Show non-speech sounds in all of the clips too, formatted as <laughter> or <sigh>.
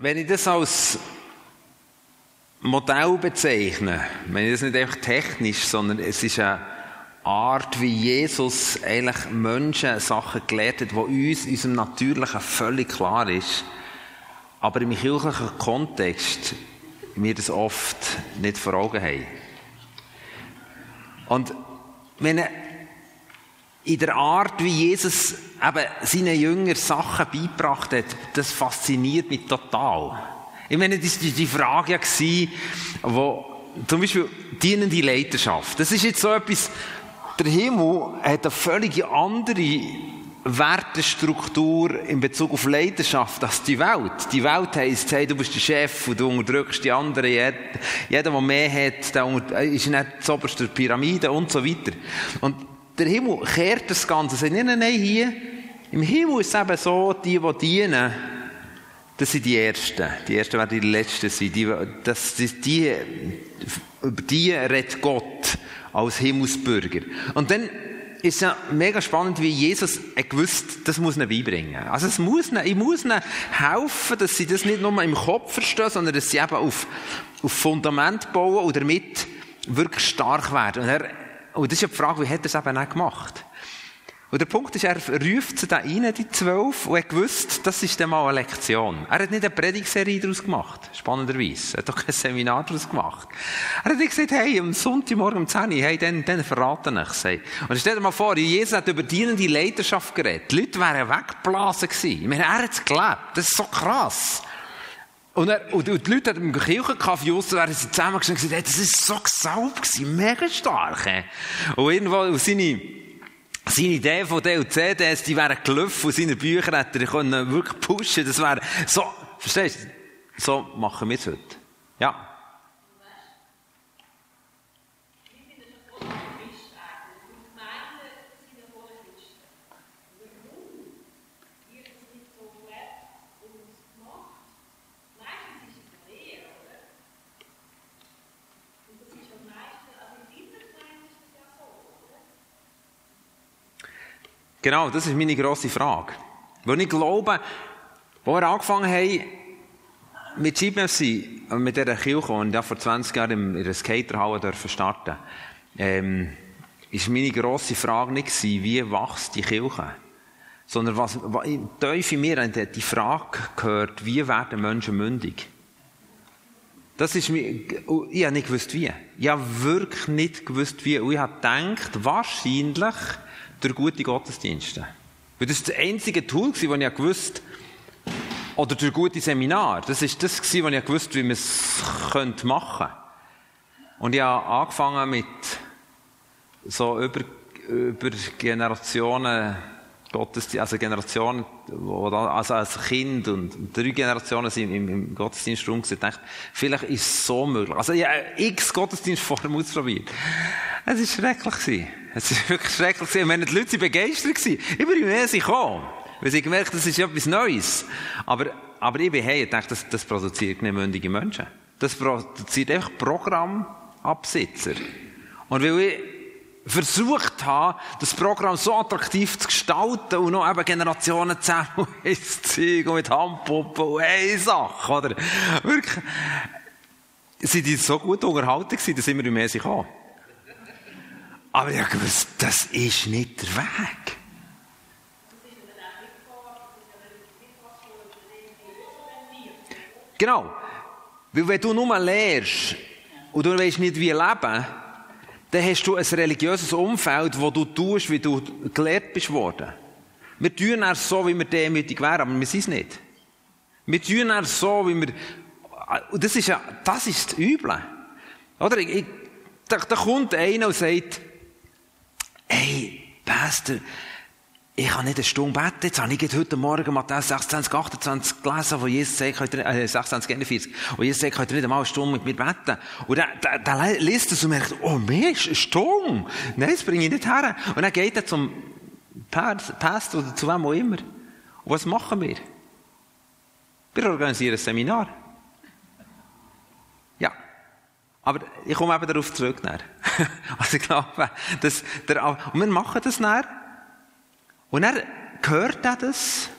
wenn ich das als Modell bezeichne, wenn ich das nicht einfach technisch, sondern es ist eine Art, wie Jesus eigentlich Menschen Sachen gelehrt hat, die uns, unserem Natürlichen völlig klar ist, aber im kirchlichen Kontext wir das oft nicht vor Augen haben. Und wenn in der Art, wie Jesus eben seinen Jüngern Sachen beigebracht hat, das fasziniert mich total. Ich meine, das war die Frage, die, wo, zum Beispiel, dienende Leiterschaft. Das ist jetzt so etwas, der Himmel hat eine völlig andere Wertestruktur in Bezug auf Leidenschaft als die Welt. Die Welt heisst, hey, du bist der Chef und du unterdrückst die anderen. Jeder, der mehr hat, der ist nicht zuoberst der Pyramide und so weiter. Und der Himmel kehrt das Ganze. Sagt, nein, nein, nein, hier, im Himmel ist es eben so, die, die dienen, das sind die Ersten. Die Ersten werden die Letzten sein. Die, das, die, die, über die redet Gott als Himmelsbürger. Und dann ist es ja mega spannend, wie Jesus gewusst, das muss ihnen beibringen. Also es muss ihnen, ich muss ihnen helfen, dass sie das nicht nur im Kopf verstehen, sondern dass sie eben auf, auf Fundament bauen und damit wirklich stark werden. Und, er, und das ist ja die Frage, wie hat er es eben auch gemacht? Und der Punkt ist, er ruft sie da rein, die zwölf, und er gewusst, das ist dann mal eine Lektion. Er hat nicht eine Predigserie daraus gemacht, spannenderweise. Er hat doch kein Seminar daraus gemacht. Er hat gesagt, hey, am Sonntagmorgen um 10 Uhr, hey, dann, dann verraten ich hey. Und stell dir mal vor, Jesus hat über dienende Leidenschaft geredet. Die Leute wären weggeblasen gewesen. Ich meine, er hat es gelebt. Das ist so krass. Und, er, und, die Leute im Kirchenkaffee raus, wären sie zusammengestanden und gesagt, hey, das ist so gesaubt mega stark. Und irgendwo, seine, seine Idee von D und CDs, die wären gelaufen und seine Bücher hätte er können wirklich pushen. Das wäre so, verstehst du? So machen wir es heute. Ja. Genau, das ist meine grosse Frage. Weil ich glaube, wo wir angefangen haben, mit GBFC, mit dieser Kirche, und ja vor 20 Jahren in einer Skaterhalle starten ähm, ist meine grosse Frage nicht gewesen, wie wächst die Kirche? Sondern was, was tief in mir die Frage gehört, wie werden Menschen mündig? Das ist mir, ich habe nicht gewusst wie. Ich habe wirklich nicht gewusst wie. Und ich habe gedacht, wahrscheinlich, durch gute Gottesdienste. Weil das war das einzige Tool, das ich gewusst oder durch gute Seminar. Das war das, was ich gewusst wie man es machen könnte. Und ich habe angefangen mit so über, über Generationen Gottesdienst, also Generationen, also als Kind und drei Generationen sind im, im Gottesdienst rum Ich dachte, vielleicht ist es so möglich. Also, habe x Gottesdienst vorher ausprobiert. Es war schrecklich. Es war wirklich schrecklich. Ich meine, die Leute waren begeistert. Ich bin mehr sie gekommen. Weil sie gemerkt das ist etwas Neues. Aber, aber ich bin hey, ich dachte, das, das produziert nicht mündige Menschen. Das produziert einfach Programmabsitzer. Und weil ich versucht habe, das Programm so attraktiv zu gestalten und noch eben Generationen zusammen <laughs> ins Zeug und mit Handpuppen und eine Sache, oder? Wirklich. Sind die so gut unterhalten gewesen, dass immer mehr sich. Aber ich habe das ist nicht der Weg. Genau. Weil wenn du nur lehrst und du weißt nicht, wie leben, dann hast du ein religiöses Umfeld, wo du tust, wie du gelehrt bist worden. Wir tun erst so, wie wir demütig wären, aber wir sind es nicht. Wir tun erst so, wie wir, das ist ja, das ist das Üble. Oder? Ich, da, da kommt einer und sagt, hey, Pastor, ich kann nicht eine Stunde beten. Jetzt habe ich heute Morgen Matthäus 26, 28 gelesen, wo Jesus sagt, äh, 26, 41, wo Jesus sagt, könnt ihr nicht einmal eine Stunde mit mir beten. Und dann, dann, dann liest er und merkt, oh Mensch, eine Stunde? Nein, das bringe ich nicht her. Und dann geht er zum Pastor oder zu wem auch immer. Und was machen wir? Wir organisieren ein Seminar. Ja. Aber ich komme eben darauf zurück. <laughs> also ich glaube, dass der, und wir machen das dann. Und er hört er das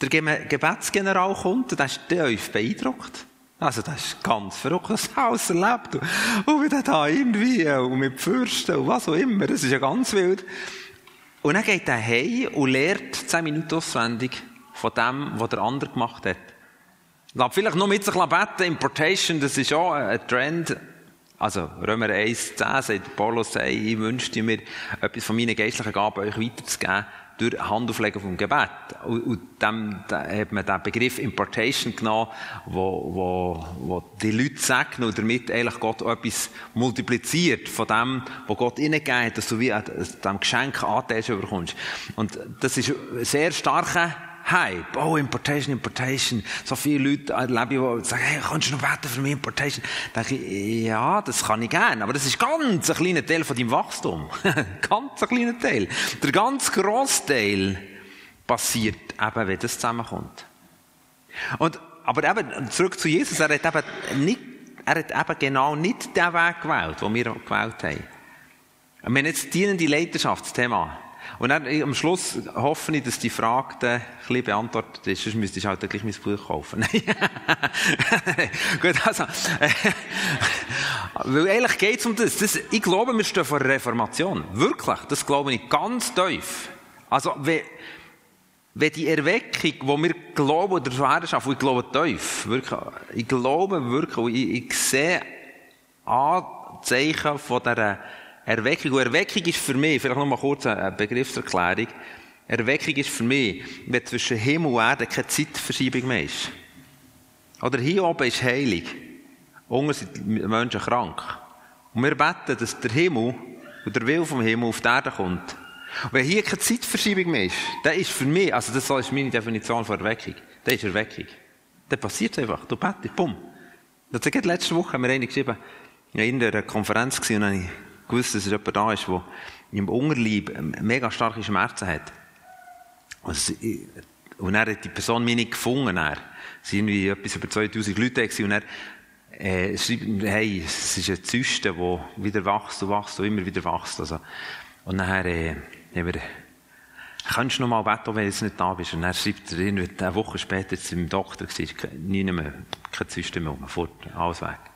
der Gebetsgeneral kommt und der ist tief beeindruckt. Also, das ist ganz verrückt, das Haus erlebt. Und wie der da irgendwie, und mit Fürsten und was auch immer, das ist ja ganz wild. Und dann geht er heim und lehrt 10 Minuten auswendig von dem, was der andere gemacht hat. Lass vielleicht noch mit sich beten, Importation, das ist auch ein Trend. Also, Römer 1, 10 sagt Paulus, ich wünschte mir, etwas von meinen geistlichen Gaben euch weiterzugeben durch Handauflegen vom Gebet. Und, und da hat man den Begriff Importation genommen, wo, wo, wo die Leute sagen und damit eigentlich Gott etwas multipliziert von dem, was Gott ihnen hat, dass du wie dem Geschenk Anteil bekommst. Und das ist ein sehr starker Hype. Oh, Importation, Importation. So viele Leute erlebe ich, die sagen, hey, kannst du noch beten für mich, Importation? Da denke ich, ja, das kann ich gerne. Aber das ist ganz ein kleiner Teil von deinem Wachstum. <laughs> ganz ein kleiner Teil. Der ganz grosse Teil passiert eben, wenn das zusammenkommt. Und, aber eben, zurück zu Jesus, er hat eben nicht, er hat eben genau nicht den Weg gewählt, den wir gewählt haben. Wir haben jetzt dienende Leiterschaftsthema. Und dann, am Schluss hoffe ich, dass die Frage dann ein bisschen beantwortet ist. Sonst müsste ich halt gleich mein Buch kaufen. <laughs> Gut, also. <laughs> weil eigentlich geht es um das. das. Ich glaube, wir stehen vor einer Reformation. Wirklich. Das glaube ich ganz tief. Also, wenn, wenn die Erweckung, die wir glauben, oder so herschaffen, ich glaube tief, wirklich, ich glaube wirklich, ich, ich sehe Anzeichen von dieser Erweckung. Und Erweckung ist für mich, vielleicht noch mal kurz eine Begriffserklärung. Erweckung ist für mich, wenn zwischen Himmel und Erde keine Zeitverschiebung mehr ist. Oder hier oben ist heilig. Unten sind Menschen krank. Und wir beten, dass der Himmel und der Will vom Himmel auf die Erde kommt. Und wenn hier keine Zeitverschiebung mehr ist, dann ist für mich, also das ist meine Definition von Erweckung, das ist Erweckung. Dann passiert es einfach. Du betest, bumm. Das letzte Woche haben wir eine geschrieben, in einer Konferenz und dann ich gewusst, dass er jemand da ist, der im Unterleib mega starke Schmerzen hat. Und, und er hat die Person mich nicht gefunden. Er. Es waren irgendwie etwas über 2000 Leute und er äh, schreibt, hey, es ist eine Zyste, die wieder wächst und wächst und immer wieder wächst. Also, und nachher äh, haben wir, kannst du noch mal beten, wenn du nicht da bist? Und er schreibt er eine Woche später, jetzt im Doktor nie mehr, keine Zyste mehr, fort, alles weg.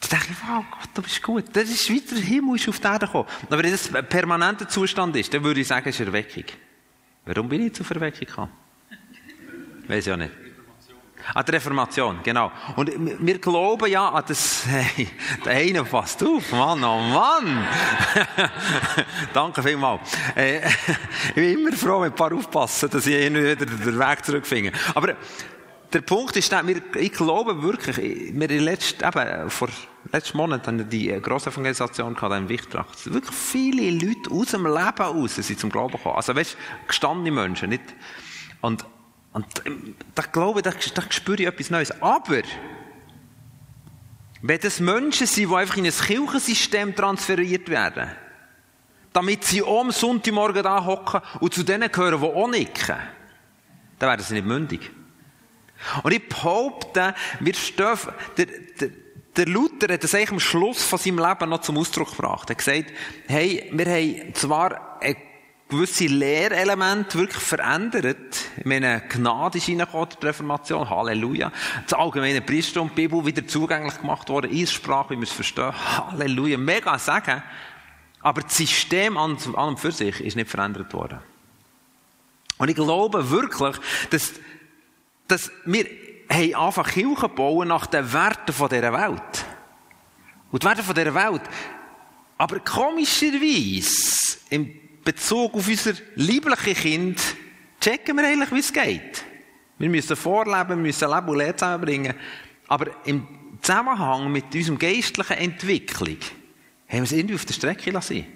Da dachte ich, wow, Gott, du bist gut. Das ist weiter, Himmel ist auf die Erde gekommen. Aber wenn das ein permanenter Zustand ist, dann würde ich sagen, es ist Erweckung. Warum bin ich zur Verweckung gekommen? Weiß auch nicht. An der Reformation, genau. Und wir glauben ja an das, hey, der eine passt auf, Mann, oh Mann! <laughs> Danke vielmals. Äh, <laughs> ich bin immer froh, wenn ein paar aufpassen, dass ich wieder den Weg zurückfinde. Aber, der Punkt ist, wir, ich glaube wirklich, wir letzten, eben, vor letzten Monat haben die grosse Evangelisation gehabt, in Wichtracht. Wirklich viele Leute aus dem Leben raus sind zum Glauben gekommen. Also, weißt, gestandene Menschen, nicht? Und, und, da glaube ich, da spüre ich etwas Neues. Aber, wenn das Menschen sind, die einfach in ein Kirchensystem transferiert werden, damit sie am Sonntagmorgen da hocken und zu denen gehören, die auch nicken, dann werden sie nicht mündig. Und ich behaupte, wir stehen, der, der, der Luther hat das eigentlich am Schluss von seinem Leben noch zum Ausdruck gebracht. Er hat gesagt, hey, wir haben zwar ein gewisse Lehrelemente wirklich verändert. Ich meine, Gnade ist reingekommen, die Reformation. Halleluja. Das allgemeine Priester und Bibel wieder zugänglich gemacht worden. Einsprache, wie wir es verstehen. Halleluja. Mega sagen. Aber das System an, an und für sich ist nicht verändert worden. Und ich glaube wirklich, dass dass wir haben einfach Kirchen bauen nach den Werten dieser Welt. Und die Werte dieser Welt. Aber komischerweise, in Bezug auf unser liebliches Kind, checken wir eigentlich, wie es geht. Wir müssen vorleben, wir müssen Leben und Lehre zusammenbringen. Aber im Zusammenhang mit unserer geistlichen Entwicklung haben wir es irgendwie auf der Strecke lassen.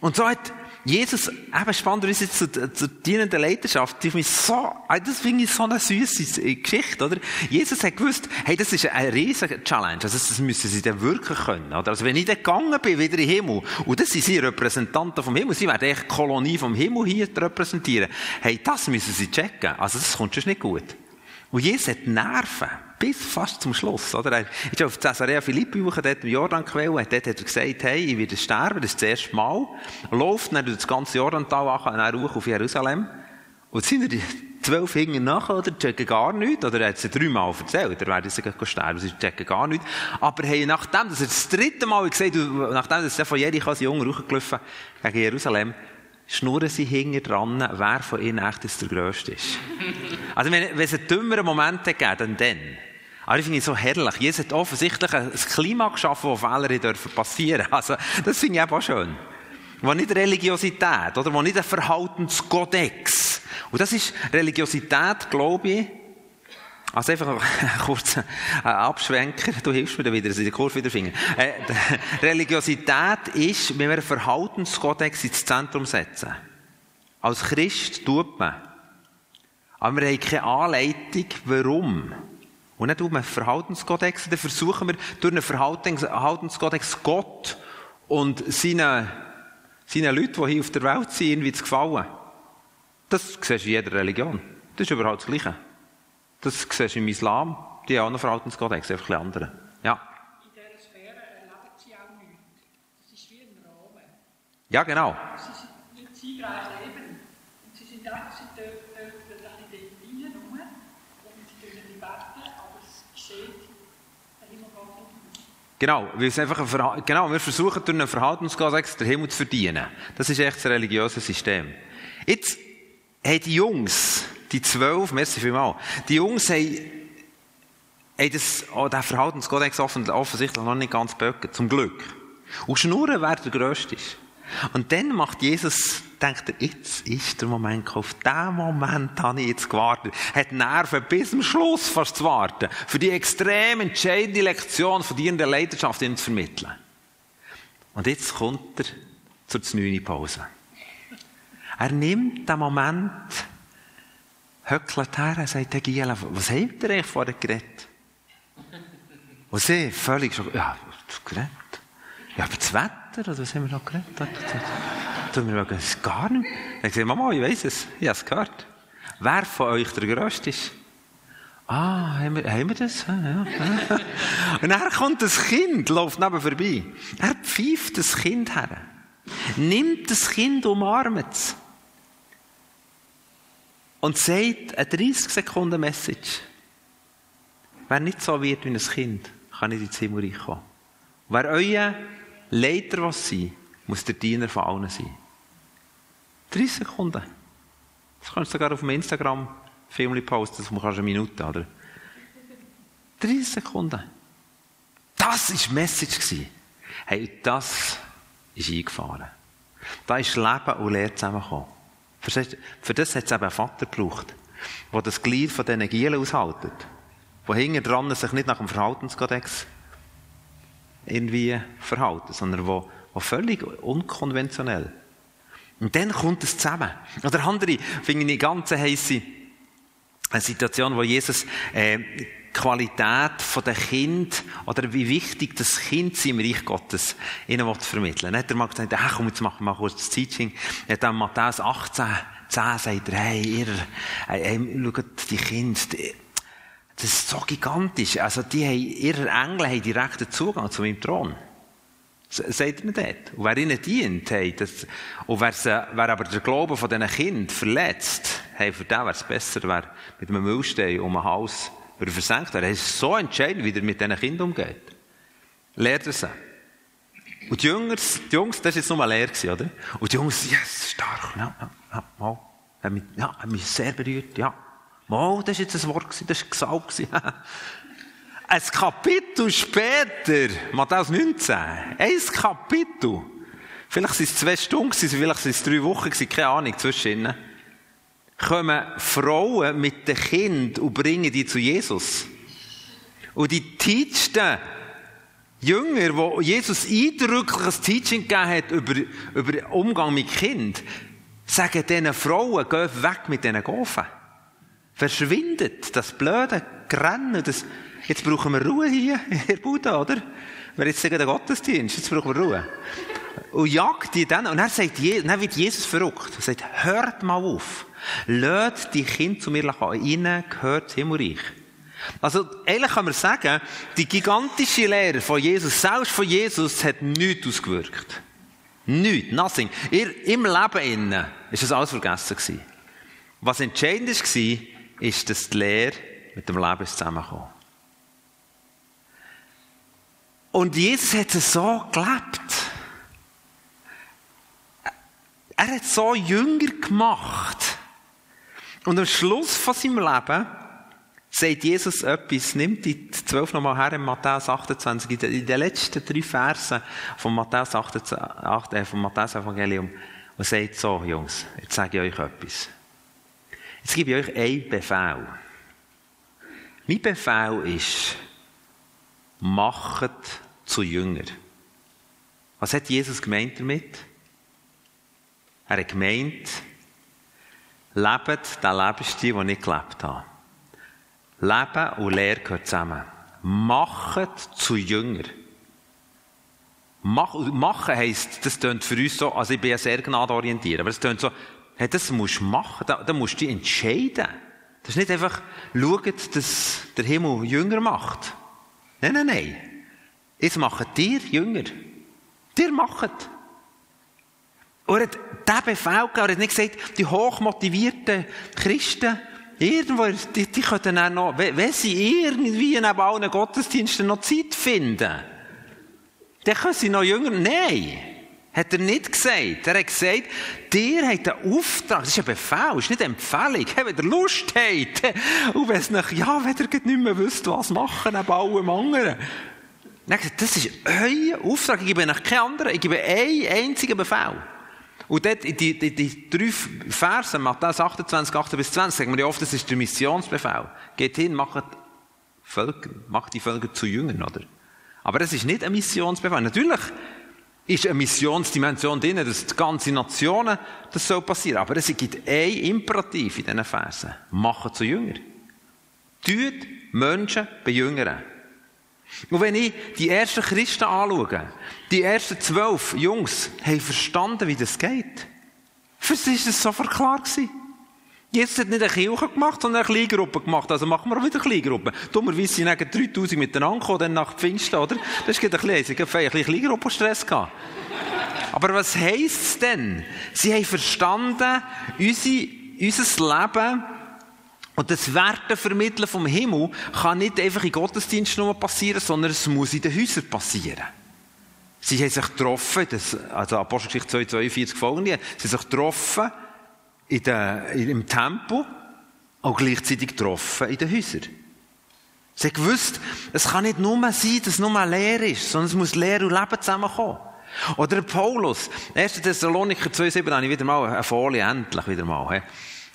Und so hat Jesus, eben spannend, wie jetzt zur, zur dienenden Leidenschaft, das, so, das finde ich so eine süße Geschichte, oder? Jesus hat gewusst, hey, das ist eine riesige Challenge, also das müssen sie dann wirklich können, oder? Also wenn ich dann gegangen bin, wieder in den Himmel, und das sind sie Repräsentanten vom Himmel, sie werden echt Kolonie vom Himmel hier repräsentieren, hey, das müssen sie checken, also das kommt schon nicht gut. Und Jesus hat Nerven. Bis fast zum Schluss, oder? Er ist auf Caesarea Philippi hoch, dort im Jordanquelle, dort hat er gesagt, hey, ich werde sterben, das ist das erste Mal. Läuft dann durch das ganze Jordantal an, dann hoch auf Jerusalem. Und sind er zwölf hingen nachher, oder checken gar nichts, oder er hat es dreimal erzählt, er werde sie sterben, sie checken gar nichts. Aber hey, nachdem, dass er das dritte Mal gesagt hat, nachdem dass er von Jericho als Junge hochgelaufen gegen Jerusalem, schnurren sie hinten dran, wer von ihnen echt der Größte ist. Also wenn, es einen dümmeren Moment dann dann. Aber ich finde es so herrlich. Jesus hat offensichtlich ein Klima geschaffen, wo Fehler dürfen passieren. <laughs> Also, das finde ich auch schön. Wo nicht Religiosität, oder? Wo nicht ein Verhaltenskodex. Und das ist Religiosität, glaube ich. Also einfach <laughs> ein kurzer Abschwenker. Du hilfst mir da wieder, dass ich die Kurve wieder finde. Äh, <laughs> Religiosität ist, wenn wir einen Verhaltenskodex ins Zentrum setzen. Als Christ tut man. Aber wir haben keine Anleitung, warum. Und nicht um einen Verhaltenskodex, dann versuchen wir durch einen Verhaltenskodex Gott und seinen, seinen Leuten, die hier auf der Welt sind, irgendwie zu gefallen. Das siehst du in jeder Religion. Das ist überhaupt das Gleiche. Das siehst du im Islam. Die haben auch einen Verhaltenskodex, einfach ein andere. Ja. In dieser Sphäre erleben sie auch nichts. Das ist wie ein Rahmen. Ja, genau. Sie sind nicht siegreich leben. Und sie sind einfach, sie dürfen ein bisschen dort rein rum. Und sie dürfen nicht beten, aber es sieht, der Himmel geht nicht auf. Genau, weil es einfach ein genau, wir versuchen durch einen Verhaltenskodex den Himmel zu verdienen. Das ist echt das religiöse System. Jetzt haben die Jungs, die zwölf, merci vielmals, die Jungs haben, haben das, oh, den Verhaltenskodex offen, offensichtlich noch nicht ganz böcken, zum Glück. Und schnurren, wer der Größte ist. Und dann macht Jesus, denkt er, jetzt ist der Moment gekommen. Auf diesen Moment habe ich jetzt gewartet. Hat Nerven bis zum Schluss fast zu warten. Für die extrem entscheidende Lektion von dir in der Leidenschaft ihm zu vermitteln. Und jetzt kommt er zur 9. Pause. Er nimmt den Moment, höckelt her, er sagt, Herr Giela, was habt ihr eigentlich vorher geredet? Und sie völlig schon, ja, geredet. Ja, aber das Wetter, oder was haben wir noch geredet? Wir sagen, das gar nicht. Dann sagt Mama, ich weiss es, ich habe es gehört. Wer von euch der Größte ist? Ah, haben wir, haben wir das? Ja, ja. <laughs> Und dann kommt das Kind, läuft neben vorbei. Er pfeift das Kind her. Nimmt das Kind, umarmt es. Und sagt eine 30 Sekunden Message. Wer nicht so wird wie ein Kind, kann nicht ins Himmelreich kommen. Wer euer Leiter was sein, muss der Diener von allen sein. 30 Sekunden. Das kannst du sogar auf dem Instagram Film posten, das kannst eine Minute, oder? 30 Sekunden. Das war die Message. Hey, das ist eingefahren. Da ist Leben und Lehre zusammengekommen. Verstehst du? Für das hat es eben einen Vater gebraucht, der das Glied von diesen Gielen aushaltet. Der hinten dran sich nicht nach dem Verhaltenskodex irgendwie verhalten, sondern wo, wo völlig unkonventionell. Und dann kommt es zusammen. Oder andere, finde ich, eine ganz heisse Situation, wo Jesus äh, Qualität von der Kind oder wie wichtig das Kind im Reich Gottes ihnen vermitteln er mal gesagt, ach, komm, jetzt machen wir mal kurz das Teaching. Er hat dann Matthäus 18, 10 sagt er, hey, ihr, hey, schaut die Kinder, die, das ist so gigantisch. Also, die haben, ihre Engel haben direkten Zugang zu meinem Thron. Seht ihr dort? Und wer ihnen dient, hey, das, und wer, sie, wer aber den Glauben von diesen Kindern verletzt, hey, für den wäre es besser, wer mit einem Müllstein um ein Haus würde versenkt werden. Es ist so entscheidend, wie er mit diesen Kindern umgeht. Lehrt er sie. Und die Jungs, die Jungs, das war jetzt nur Lehre, oder? Und die Jungs, yes, stark, ja, ja, ja, mal. Hat mich, ja, hat mich sehr berührt, ja. Mal, das war jetzt ein Wort, das war Gesalb. <laughs> ein Kapitel später, Matthäus 19, ein Kapitel, vielleicht sind es zwei Stunden, vielleicht sind es drei Wochen, keine Ahnung, zwischen ihnen, kommen Frauen mit den Kindern und bringen die zu Jesus. Und die teachten Jünger, wo Jesus eindrückliches Teaching gegeben hat über, über Umgang mit Kind, sagen diesen Frauen, geh weg mit diesen Gofen. Verschwindet das blöde Grennen, das, jetzt brauchen wir Ruhe hier in der Bude, oder? Wir jetzt sagen, der Gottesdienst, jetzt brauchen wir Ruhe. Und jagt die dann, und er sagt, dann wird Jesus verrückt. Er sagt, hört mal auf. Lasst die Kinder zu mir. Ihnen gehört das Himmelreich. Also, ehrlich kann man sagen, die gigantische Lehre von Jesus, selbst von Jesus, hat nichts ausgewirkt. Nichts, nothing. Ihr, Im Leben innen ist es alles vergessen. Was entscheidend war, ist, dass die Lehre mit dem Leben zusammenkommt. Und Jesus hat es so gelebt. Er hat so Jünger gemacht. Und am Schluss von seinem Leben sagt Jesus etwas, nimmt die zwölf nochmal her in Matthäus 28, in den letzten drei Versen vom Matthäus, 28, äh, vom Matthäus Evangelium, und sagt so, Jungs, jetzt sage ich euch etwas. Jetzt gebe ich euch einen Befehl. Mein Befehl ist, macht zu Jünger. Was hat Jesus gemeint damit? Er hat gemeint, lebt den Lebensstil, den ich gelebt habe. Leben und Lehre gehören zusammen. Macht zu Jünger. Mach, machen heisst, das klingt für uns so, also ich bin ja sehr gnadenorientiert, aber es klingt so, hey, das musst du machen, da, da musst du dich entscheiden. Das ist nicht einfach, schauen, dass der Himmel Jünger macht. Nein, nein, nein. Jetzt machen dir Jünger. Dir machen. Und er hat diesen Befehl gegeben, er hat nicht gesagt, die hochmotivierten Christen, irgendwo, die, die können dann noch, wenn sie irgendwie neben allen Gottesdiensten noch Zeit finden, dann können sie noch jünger. Nein. Hat er nicht gesagt. Er hat gesagt, dir hat einen Auftrag, das ist ein Befehl, das ist nicht eine Empfehlung. Wenn ihr Lust habt, <laughs> und wenn es nicht, ja, wenn ihr nicht mehr wisst, was machen, neben allem anderen. Dann gesagt, das ist euer Auftrag, ich gebe euch keinen anderen, ich gebe einen einzigen Befehl. Und dort, die, die, die drei Verse, Matthäus 28, 18 bis 20, sagen wir ja oft, das ist der Missionsbefehl. Geht hin, macht, Völker, macht die Völker zu Jüngern, oder? Aber das ist nicht ein Missionsbefehl. Natürlich ist eine Missionsdimension drin, dass die ganze Nationen das soll passieren. Aber es gibt ein Imperativ in diesen Versen. Machen zu Jünger. Tut Menschen bejüngern. Und wenn ich die ersten Christen anschaue, die ersten zwölf Jungs haben verstanden, wie das geht. Für sie war das sofort klar. Gewesen. Jesus hat nicht eine Kirche gemacht, sondern eine Kleingruppe gemacht. Also machen wir auch wieder Kleingruppe. Dummerweise sind dann 3000 miteinander gekommen, dann nach Pfingsten, oder? Das ist ein bisschen, ein bisschen Kleingruppenstress gehabt. Aber was heisst es denn? Sie haben verstanden, unser, unser Leben und das Wertevermitteln vom Himmel kann nicht einfach in Gottesdiensten nur passieren, sondern es muss in den Häusern passieren. Sie haben sich getroffen, das, also Apostelgeschichte 2, 42 folgende, sie haben sich getroffen in der, im Tempel, auch gleichzeitig getroffen in den Häusern. Sie gewusst, es kann nicht nur sein, dass es nur Lehre ist, sondern es muss Lehre und Leben zusammenkommen. Oder Paulus, 1. Thessaloniker 2,7 habe ich wieder mal eine Folie, endlich wieder mal.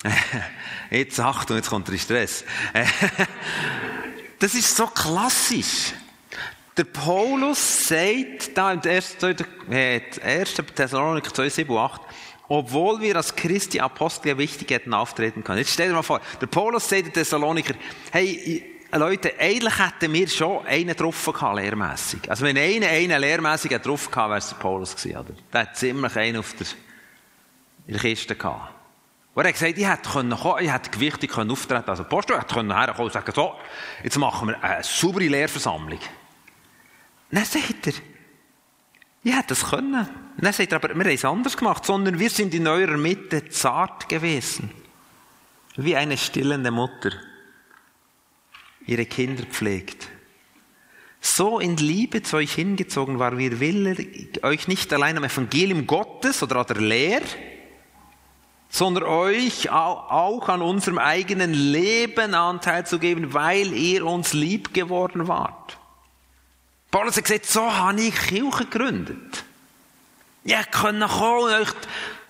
<laughs> Jetzt Achtung, jetzt kommt der Stress. <laughs> Das ist so klassisch. Der Paulus sagt da im 1. Thessaloniker 2, 7 und 8, obwohl wir als Christi Apostel wichtig hätten auftreten können. Jetzt stell dir mal vor, der Paulus sagt den Thessaloniker, hey, Leute, eigentlich hätten wir schon einen getroffen gehabt, lehrmässig. Also wenn einer einen lehrmässig getroffen gehabt, wäre es der Paulus gewesen, oder? Der hat ziemlich einen auf der, in der Kiste gehabt. Und er hat gesagt, ich hätte, können, ich hätte gewichtig können auftreten Also, Apostel hätte können herkommen und sagen, so, jetzt machen wir eine saubere Lehrversammlung. Dann sagt er, hätte das können. Sagt er, aber wir haben es anders gemacht, sondern wir sind in eurer Mitte zart gewesen. Wie eine stillende Mutter ihre Kinder pflegt. So in Liebe zu euch hingezogen war, wir willen euch nicht allein am Evangelium Gottes oder an der Lehre, sondern euch auch an unserem eigenen Leben Anteil zu geben, weil ihr uns lieb geworden wart. Paulus hat gesagt, so habe ich Kirche gegründet. Ja, können kommen und euch,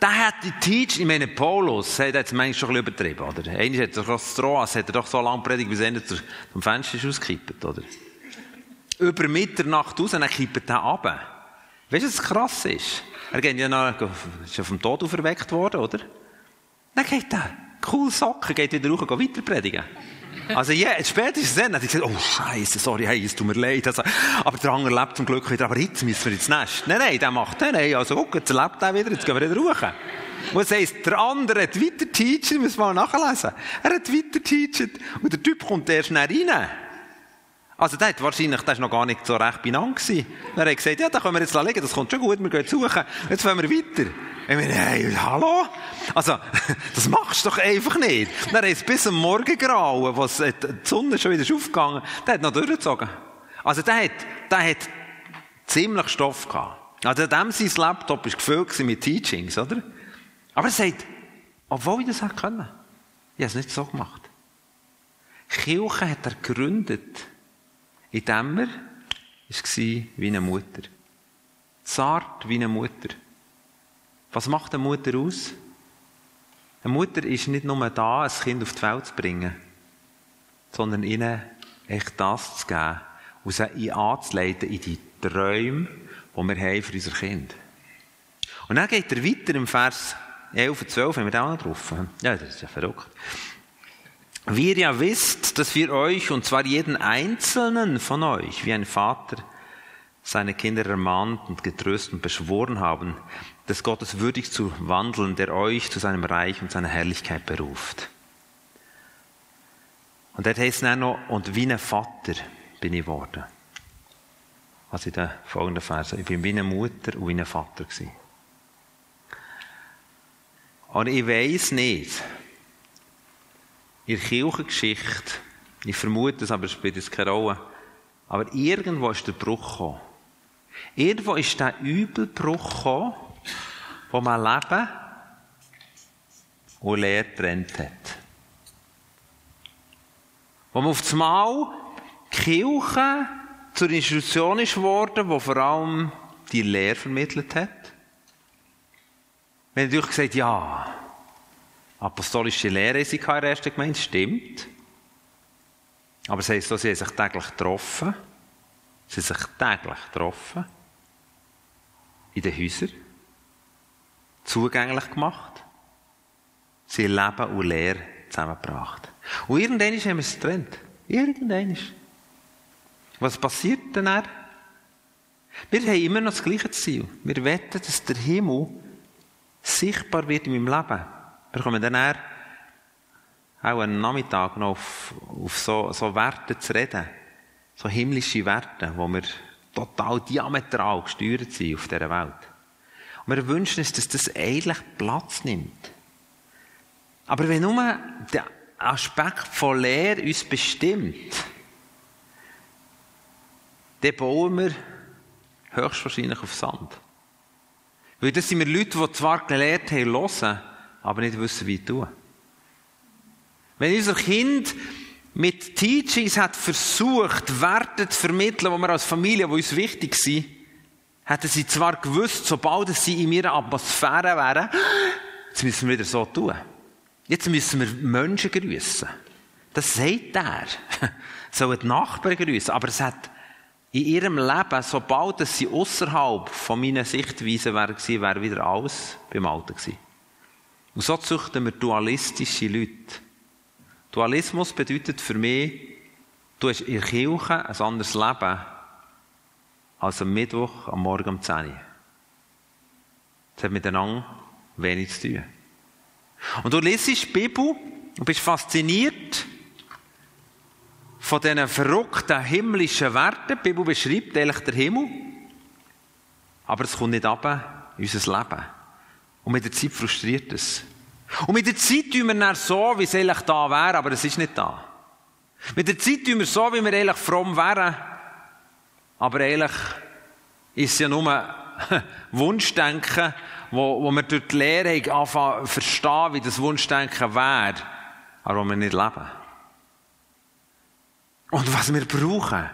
der hat die Teach, ich meine, Paulus hat jetzt manchmal schon ein bisschen übertrieben, oder? Eigentlich hat er doch das Troas, hat er doch so lange predigt, bis er zum Fenster ist ausgekippt, oder? Über Mitternacht raus, dann kippt er ab. Weißt du, was krass ist? Er geht ja noch, ist ja vom Tod auferweckt worden, oder? Dann geht er, cool Socken, geht wieder rauf und geht weiter predigen. Also, ja, yeah, spätestens dann hat er gesagt, oh, Scheiße, sorry, hey, es tut mir leid. Also, aber der andere lebt zum Glück wieder, aber jetzt müssen wir ins Nest. Nein, nein, der macht den, nein, also, guck, jetzt lebt er wieder, jetzt gehen wir wieder rauf. Und das heisst, der andere hat weiter teachen, müssen wir mal nachlesen. Er hat weiter teachen und der Typ kommt erst schnell rein. Also, der hat wahrscheinlich, der ist noch gar nicht so recht benannt. Er hat gesagt, ja, da können wir jetzt liegen, das kommt schon gut, wir gehen suchen, jetzt fahren wir weiter. Ich meine, hey, hallo? Also, <laughs> das machst du doch einfach nicht. Dann hat es bis am Morgen grauen, was die Sonne schon wieder ist aufgegangen, der hat noch durchgezogen. Also, der hat, der hat ziemlich Stoff gehabt. Also, dem sein Laptop war gefüllt mit Teachings, oder? Aber er sagt, obwohl ich das hätte können, ich habe es nicht so gemacht. Kirche hat er gegründet, indem er war wie eine Mutter. Zart wie eine Mutter. Was macht eine Mutter aus? Eine Mutter ist nicht nur da, ein Kind auf die Welt zu bringen, sondern ihnen echt das zu geben und sie anzuleiten in die Träume, die wir haben für unser Kind. Und dann geht er weiter im Vers 11 und 12, haben wir da auch noch drauf. Ja, das ist ja verrückt. Wie ihr ja wisst, dass wir euch, und zwar jeden einzelnen von euch, wie ein Vater seine Kinder ermahnt und getröstet und beschworen haben, des Gottes würdig zu wandeln, der euch zu seinem Reich und seiner Herrlichkeit beruft. Und dort heißt es noch, und wie ein Vater bin ich geworden. Also in den folgenden Versen. Ich bin wie eine Mutter und wie ein Vater gewesen. Und ich weiß nicht, in der Kirchengeschichte, ich vermute es, aber es spielt jetzt keine Rolle, aber irgendwo ist der Bruch gekommen. Irgendwo ist der Übelbruch gekommen, wo man Leben und Lehre getrennt hat. Wo man auf das Mal Kirche zur Institution ist geworden, die vor allem die Lehre vermittelt hat. Wenn natürlich gesagt, ja, apostolische Lehre sie in der ersten Gemeinde, stimmt. Aber es heisst so, sie haben sich täglich getroffen. Sie haben sich täglich getroffen. In den Häusern. Zugänglich gemacht. Sie haben Leben und Lehre zusammengebracht. Und irgendwann haben wir es getrennt. Irgendwann. Was passiert dann? Wir haben immer noch das gleiche Ziel. Wir wetten, dass der Himmel sichtbar wird in meinem Leben. Wir kommen dann auch einen Nachmittag noch auf, auf so, so Werte zu reden. So himmlische Werte, wo wir total diametral gesteuert sind auf dieser Welt. Und wir wünschen uns, dass das eigentlich Platz nimmt. Aber wenn nur der Aspekt von Lehre uns bestimmt, dann bauen wir höchstwahrscheinlich auf Sand. Weil das sind wir Leute, die zwar gelernt haben, hören, aber nicht wissen, wie tun. Wenn unser Kind mit Teachings hat versucht, Werte zu vermitteln, die wir als Familie, die uns wichtig sind, hätten sie zwar gewusst, sobald sie in ihrer Atmosphäre wären, jetzt müssen wir wieder so tun. Jetzt müssen wir Menschen grüßen. Das sagt er. <laughs> Sollen die Nachbarn grüßen. Aber es hat in ihrem Leben, sobald sie außerhalb von meiner Sichtweise wäre, wäre wieder alles beim Alten gewesen. Und so züchten wir dualistische Leute. Dualismus bedeutet für mich, du hast in der Kirche ein anderes Leben als am Mittwoch am Morgen um 10 Uhr. Das hat miteinander wenig zu tun. Und du liest die Bibel und bist fasziniert von diesen verrückten himmlischen Werten. Die Bibel beschreibt eigentlich den Himmel, aber es kommt nicht ab in unser Leben. Und mit der Zeit frustriert es. Und mit der Zeit tun wir dann so, wie es eigentlich da wäre, aber es ist nicht da. Mit der Zeit tun wir so, wie wir eigentlich fromm wären, aber eigentlich ist es ja nur <laughs> Wunschdenken, wo, wo wir durch die Lehre anfangen verstehen, wie das Wunschdenken wäre, aber wo wir nicht leben. Und was wir brauchen,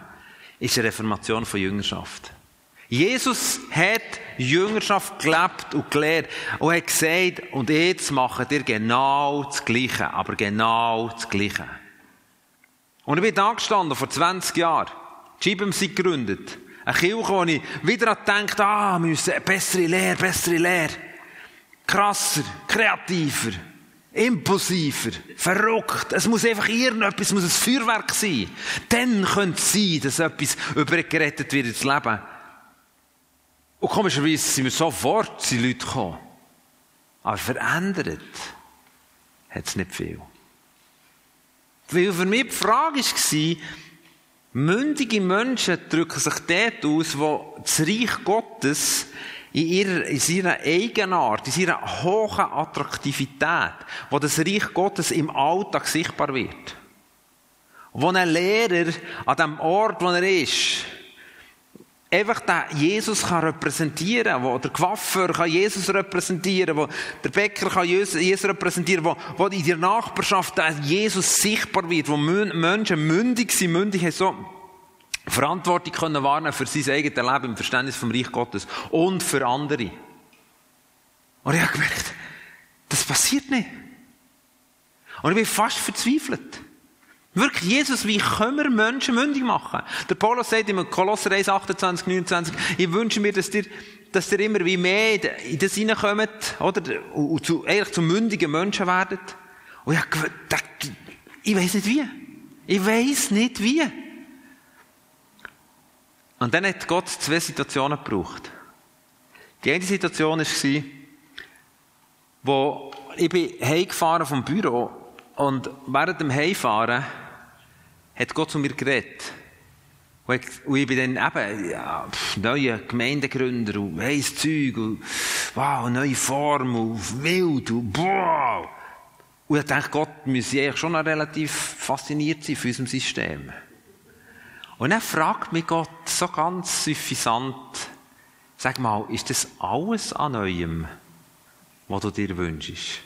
ist eine Reformation von Jüngerschaft. Jesus hat Jüngerschaft gelebt und gelehrt und hat gesagt, und jetzt macht ihr genau das Gleiche, aber genau das Gleiche. Und ich bin da gestanden, vor 20 Jahren. Schibem sie gegründet. Eine Kirche, wo ich wieder denkt, ah, wir müssen bessere Lehre, bessere Lehre. Krasser, kreativer, impulsiver, verrückt. Es muss einfach irgendetwas, es muss ein Feuerwerk sein. Dann könnte es sein, dass etwas übergerettet wird ins Leben. Und komischerweise sind wir sofort die Leute gekommen. Aber verändert hat es nicht viel. Weil für mich die Frage war, mündige Menschen drücken sich dort aus, wo das Reich Gottes in, ihrer, in seiner Eigenart, in seiner hohen Attraktivität, wo das Reich Gottes im Alltag sichtbar wird. Wo ein Lehrer an dem Ort, wo er ist, einfach den Jesus kann repräsentieren wo der Coiffeur kann Jesus repräsentieren wo der Bäcker kann Jesus repräsentieren wo, wo in der Nachbarschaft Jesus sichtbar wird, wo Menschen mündig sind, mündig haben so Verantwortung können wahrnehmen für sein eigenes Leben im Verständnis vom Reich Gottes und für andere. Und ich habe gemerkt, das passiert nicht. Und ich bin fast verzweifelt. Wirklich, Jesus, wie können wir Menschen mündig machen? Der Paulus sagt im Kolosser 1, 28, 29, ich wünsche mir, dass ihr, dass ihr immer wie mehr in das hineinkommt, oder? Und zu, eigentlich zu mündigen Menschen werdet. Und ich, ich weiß nicht wie. Ich weiß nicht wie. Und dann hat Gott zwei Situationen gebraucht. Die eine Situation war, wo ich bin heimgefahren vom Büro und während dem Heimfahren hat Gott zu mir geredet. Und ich bin dann eben, ja, neue Gemeindegründer und weiss Zeug und, wow, neue Form und wild und, boah. Und ich dachte, Gott müsse eigentlich schon noch relativ fasziniert sein von unserem System. Und dann fragt mich Gott so ganz suffisant, sag mal, ist das alles an Neuem, was du dir wünschst?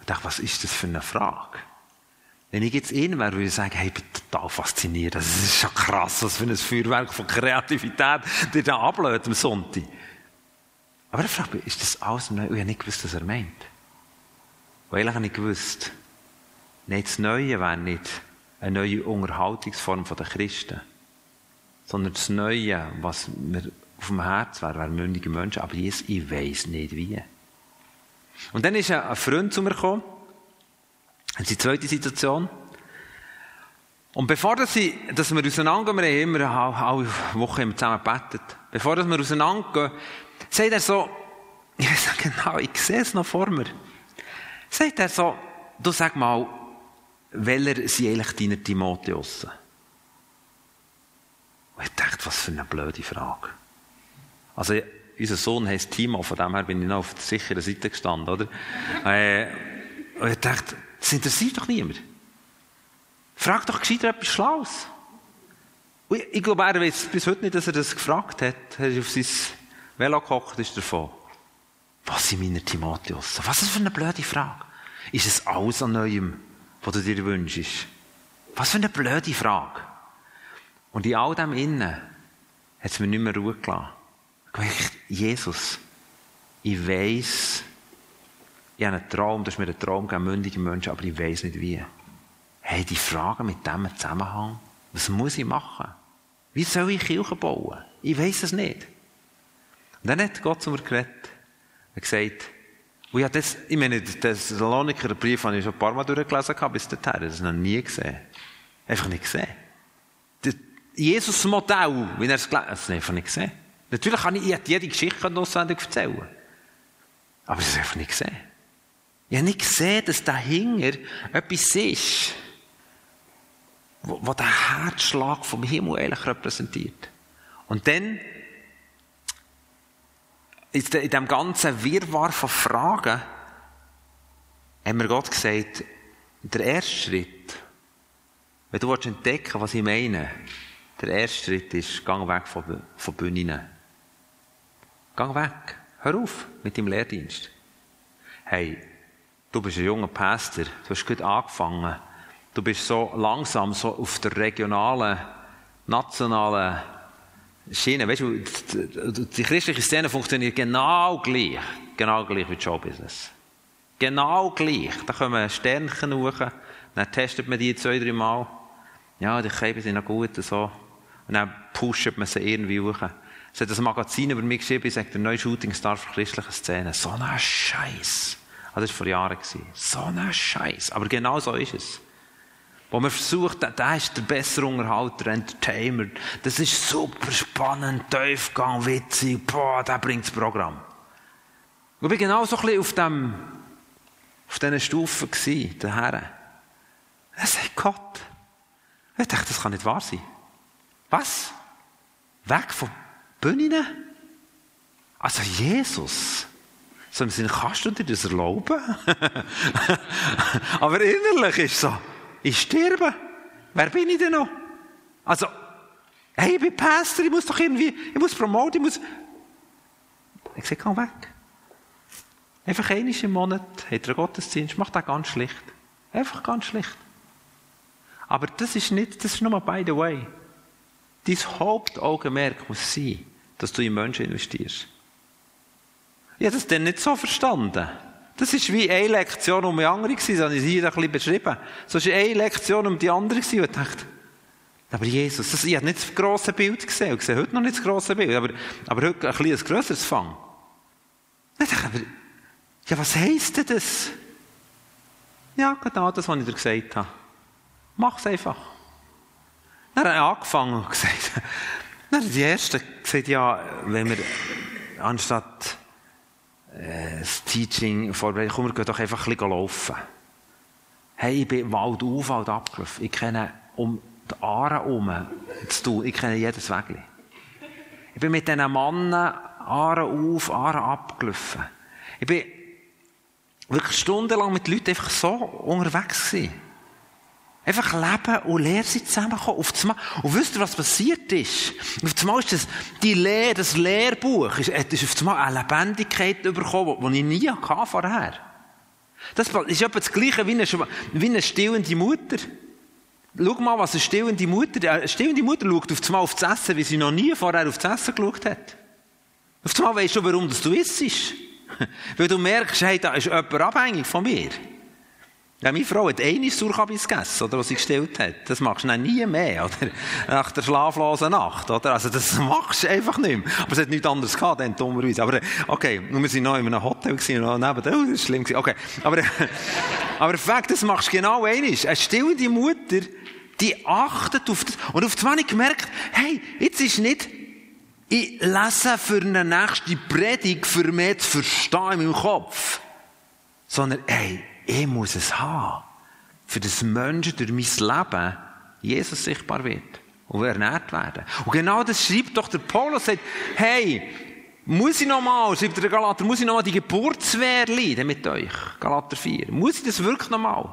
Ich dachte, was ist das für eine Frage? Wenn ich jetzt ihn wäre, würde ich sagen, hey, ich bin total fasziniert. Das ist schon krass, was für ein Feuerwerk von Kreativität der da ablöst am Sonntag. Aber er fragt mich, ist das alles neu? Und ich habe nicht gewusst, was er meint. Weil ich habe nicht gewusst, nein, das Neue wäre nicht eine neue Unterhaltungsform der Christen, sondern das Neue, was mir auf dem Herz wäre, wären mündige Menschen. Aber Jesus, ich weiß nicht wie. Und dann ist ein Freund zu mir gekommen, das ist die zweite Situation. Und bevor dass, sie, dass wir auseinandergehen, wir haben immer alle Wochen zusammen gebetet, bevor dass wir auseinandergehen, sagt er so, <laughs> ich weiß genau, ich sehe es noch vor mir, sagt er so, du sag mal, welcher sind eigentlich deine Timotheus? Und ich dachte, was für eine blöde Frage. Also, unser Sohn heißt Timo, von dem her bin ich noch auf der sicheren Seite gestanden, oder? <laughs> Äh, und ich dachte, das interessiert doch niemand. Frag doch gescheiter etwas Schlaues. Und ich glaube, er weiß bis heute nicht, dass er das gefragt hat. Er ist auf sein Velo gehockt, ist davon. Was sind meine Timotheus? Was ist das für eine blöde Frage? Ist es alles an Neuem, was du dir wünschst? Was für eine blöde Frage. Und in all dem Innen hat es mir nicht mehr Ruhe gelassen. Ich Jesus, ich weiss, ich habe einen Traum, das ist mir ein Traum gegeben, mündige Menschen, aber ich weiß nicht wie. Hey, die Frage mit dem Zusammenhang, was muss ich machen? Wie soll ich Kirche bauen? Ich weiß es nicht. Und dann hat Gott zu mir geredet. Er hat gesagt, und ich, das, ich meine, den Saloniker Brief habe ich schon ein paar Mal durchgelesen, bis dahin. Das habe ich noch nie gesehen. Einfach nicht gesehen. Jesus-Modell, wie er es gelesen hat, das habe ich einfach nicht gesehen. Natürlich kann ich, ich jede Geschichte auswendig erzählen. Aber das habe ich einfach nicht gesehen. Ich habe nicht gesehen, dass dahinter etwas ist, was den Herzschlag vom Himmel eigentlich repräsentiert. Und dann, in diesem ganzen Wirrwarr von Fragen, haben wir Gott gesagt, der erste Schritt, wenn du entdecken willst, was ich meine, der erste Schritt ist, gang weg von, von Bühnen. Gang weg. Hör auf mit deinem Lehrdienst. Hey, Du bist ein junger Pastor, du hast gut angefangen. Du bist so langsam so auf der regionalen, nationalen Schiene. Weißt du, die christliche Szene funktioniert genau gleich. Genau gleich wie Showbusiness. Genau gleich. Da kommen Sternchen hoch, dann testet man die zwei, drei Mal. Ja, die Käben sind noch gut und so. Und dann pusht man sie irgendwie hoch. Es hat ein Magazin über mich geschrieben, sagt der neue Shootingstar für christliche Szene. So ein Scheiß. Ah, das war vor Jahren. So ein Scheiß. Aber genau so ist es. Wo man versucht, der ist der bessere Unterhalter, Entertainer. Das ist super spannend, Tiefgang, witzig. Boah, der bringt das Programm. Ich war genau so ein bisschen auf dem, auf diesen Stufen der Herr. Er sagt Gott. Ich dachte, das kann nicht wahr sein. Was? Weg von Bühnen? Also Jesus, so im Sinne, kannst du dir das erlauben? <laughs> Aber innerlich ist so, ich sterbe. Wer bin ich denn noch? Also, hey, ich bin Pastor, ich muss doch irgendwie, ich muss promoten, ich muss... Ich sage, komm weg. Einfach einmal im Monat hat er einen Gottesdienst, macht das ganz schlicht. Einfach ganz schlicht. Aber das ist nicht, das ist nur mal by the way. Dein Hauptaugenmerk muss sein, dass du in Menschen investierst. Ich habe das dann nicht so verstanden. Das ist wie eine Lektion um die andere gewesen, das habe ich hier ein bisschen beschrieben. So war eine Lektion um die andere gewesen, und ich dachte, aber Jesus, das, ich habe nicht das grosse Bild gesehen, ich sehe heute noch nicht das grosse Bild, aber, aber heute ein bisschen ein grösseres Fang. Ich dachte, aber, ja, was heisst denn das? Ja, genau das, was ich dir gesagt habe. Mach es einfach. Dann hat er angefangen und <laughs> gesagt, dann die Erste gesagt, ja, wenn wir anstatt das Teaching vorbereiten, komm, wir gehen doch einfach ein bisschen laufen. Hey, ich bin Wald auf, Wald abgelaufen. Ich kenne um die Aare herum zu tun, ich kenne jedes Weg. Ich bin mit diesen Männern Aare auf, Aare abgelaufen. Ich bin wirklich stundenlang mit Leuten einfach so unterwegs gewesen. Einfach leben und Lehre sind zusammengekommen. Auf einmal, und wisst ihr, was passiert ist? Auf einmal ist das, die Lehre, das Lehrbuch, ist, ist auf einmal eine Lebendigkeit bekommen, die ich nie hatte. Das ist etwa das Gleiche wie eine, wie eine stillende Mutter. Schau mal, was eine stillende Mutter, eine stillende Mutter schaut auf einmal auf das Essen, wie sie noch nie vorher auf das Essen geschaut hat. Auf einmal weisst du, warum das du isst. <laughs> Weil du merkst, hey, da ist jemand abhängig von mir. Ja, meine Frau hat eine Surkabis gegessen, oder, was sie gestellt hat. Das machst du dann nie mehr, oder? Nach der schlaflosen Nacht, oder? Also, das machst du einfach nicht mehr. Aber es hat nichts anderes gehabt, dann, dummerweise. Aber, okay, wir sind noch in einem Hotel gewesen, und neben, oh, das ist schlimm gewesen. Okay. Aber, <laughs> aber Fakt, das machst du genau einiges. Eine stillende Mutter, die achtet auf das. Und auf das habe ich gemerkt, hey, jetzt ist nicht, ich lese für eine nächste Predigt für mich zu verstehen in meinem Kopf. Sondern, hey, ich muss es haben, für das Menschen durch mein Leben Jesus sichtbar wird und ernährt werden. Und genau das schreibt doch der Paulus, sagt, hey, muss ich nochmal, schreibt der Galater, muss ich nochmal die Geburtswehr leiden mit euch? Galater 4. Muss ich das wirklich nochmal?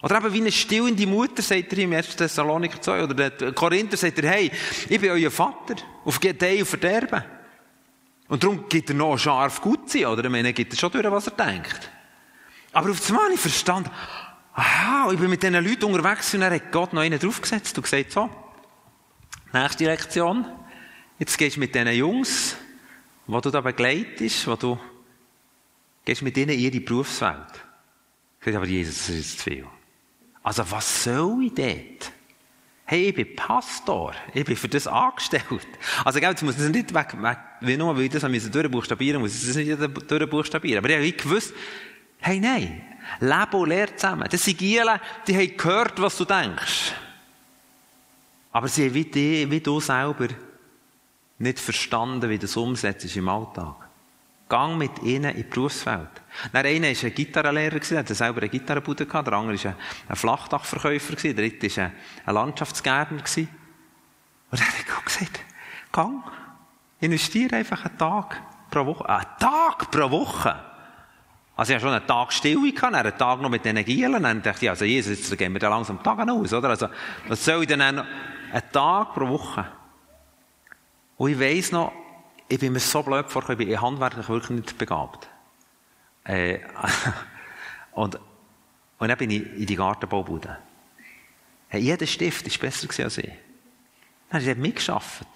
Oder eben wie eine stillende Mutter, sagt er im 1. Thessaloniker 2, oder der Korinther sagt er, hey, ich bin euer Vater, auf Gedeih und Verderben. Und darum gibt er noch scharf gut sein, oder? Ich meine, gibt er schon durch, was er denkt. Aber auf einmal habe ich verstanden, aha, ich bin mit diesen Leuten unterwegs und dann hat Gott noch einen draufgesetzt und gesagt, so, nächste Lektion, jetzt gehst du mit diesen Jungs, die du da begleitest, wo du, gehst mit ihnen in ihre Berufswelt. Ich sage, aber Jesus, das ist zu viel. Also was soll ich dort? Hey, ich bin Pastor. Ich bin für das angestellt. Also, jetzt muss das nicht weg, weg, wie nur, weil ich das durchbuchstabieren muss, ich das nicht durchbuchstabieren. Aber ich habe gewusst, Hey, nein. Leben und Lehre zusammen. Das sind Gielen, die haben gehört, was du denkst. Aber sie haben wie, die, wie du selber nicht verstanden, wie das umsetzt im Alltag. Gang mit ihnen in die Berufswelt. Der eine war ein Gitarrenlehrer, der hatte selber eine Gitarrenbude der andere war ein Flachdachverkäufer, der dritte war ein Landschaftsgärtner. Und er hat gesagt, gang, investiere einfach einen Tag pro Woche. Einen Tag pro Woche! Also ich hatte schon einen Tag Stille, gehabt, einen Tag noch mit den Gielen, dann dachte ich, also Jesus, jetzt gehen wir da langsam Tage aus, oder? Also, was soll ich denn noch? Einen Tag pro Woche. Und ich weiss noch, ich bin mir so blöd vorgekommen, ich bin handwerklich wirklich nicht begabt. Äh, <laughs> und, und dann bin ich in die Gartenbaubude. Hey, jeder Stift war besser als ich. Dann habe ich mitgearbeitet.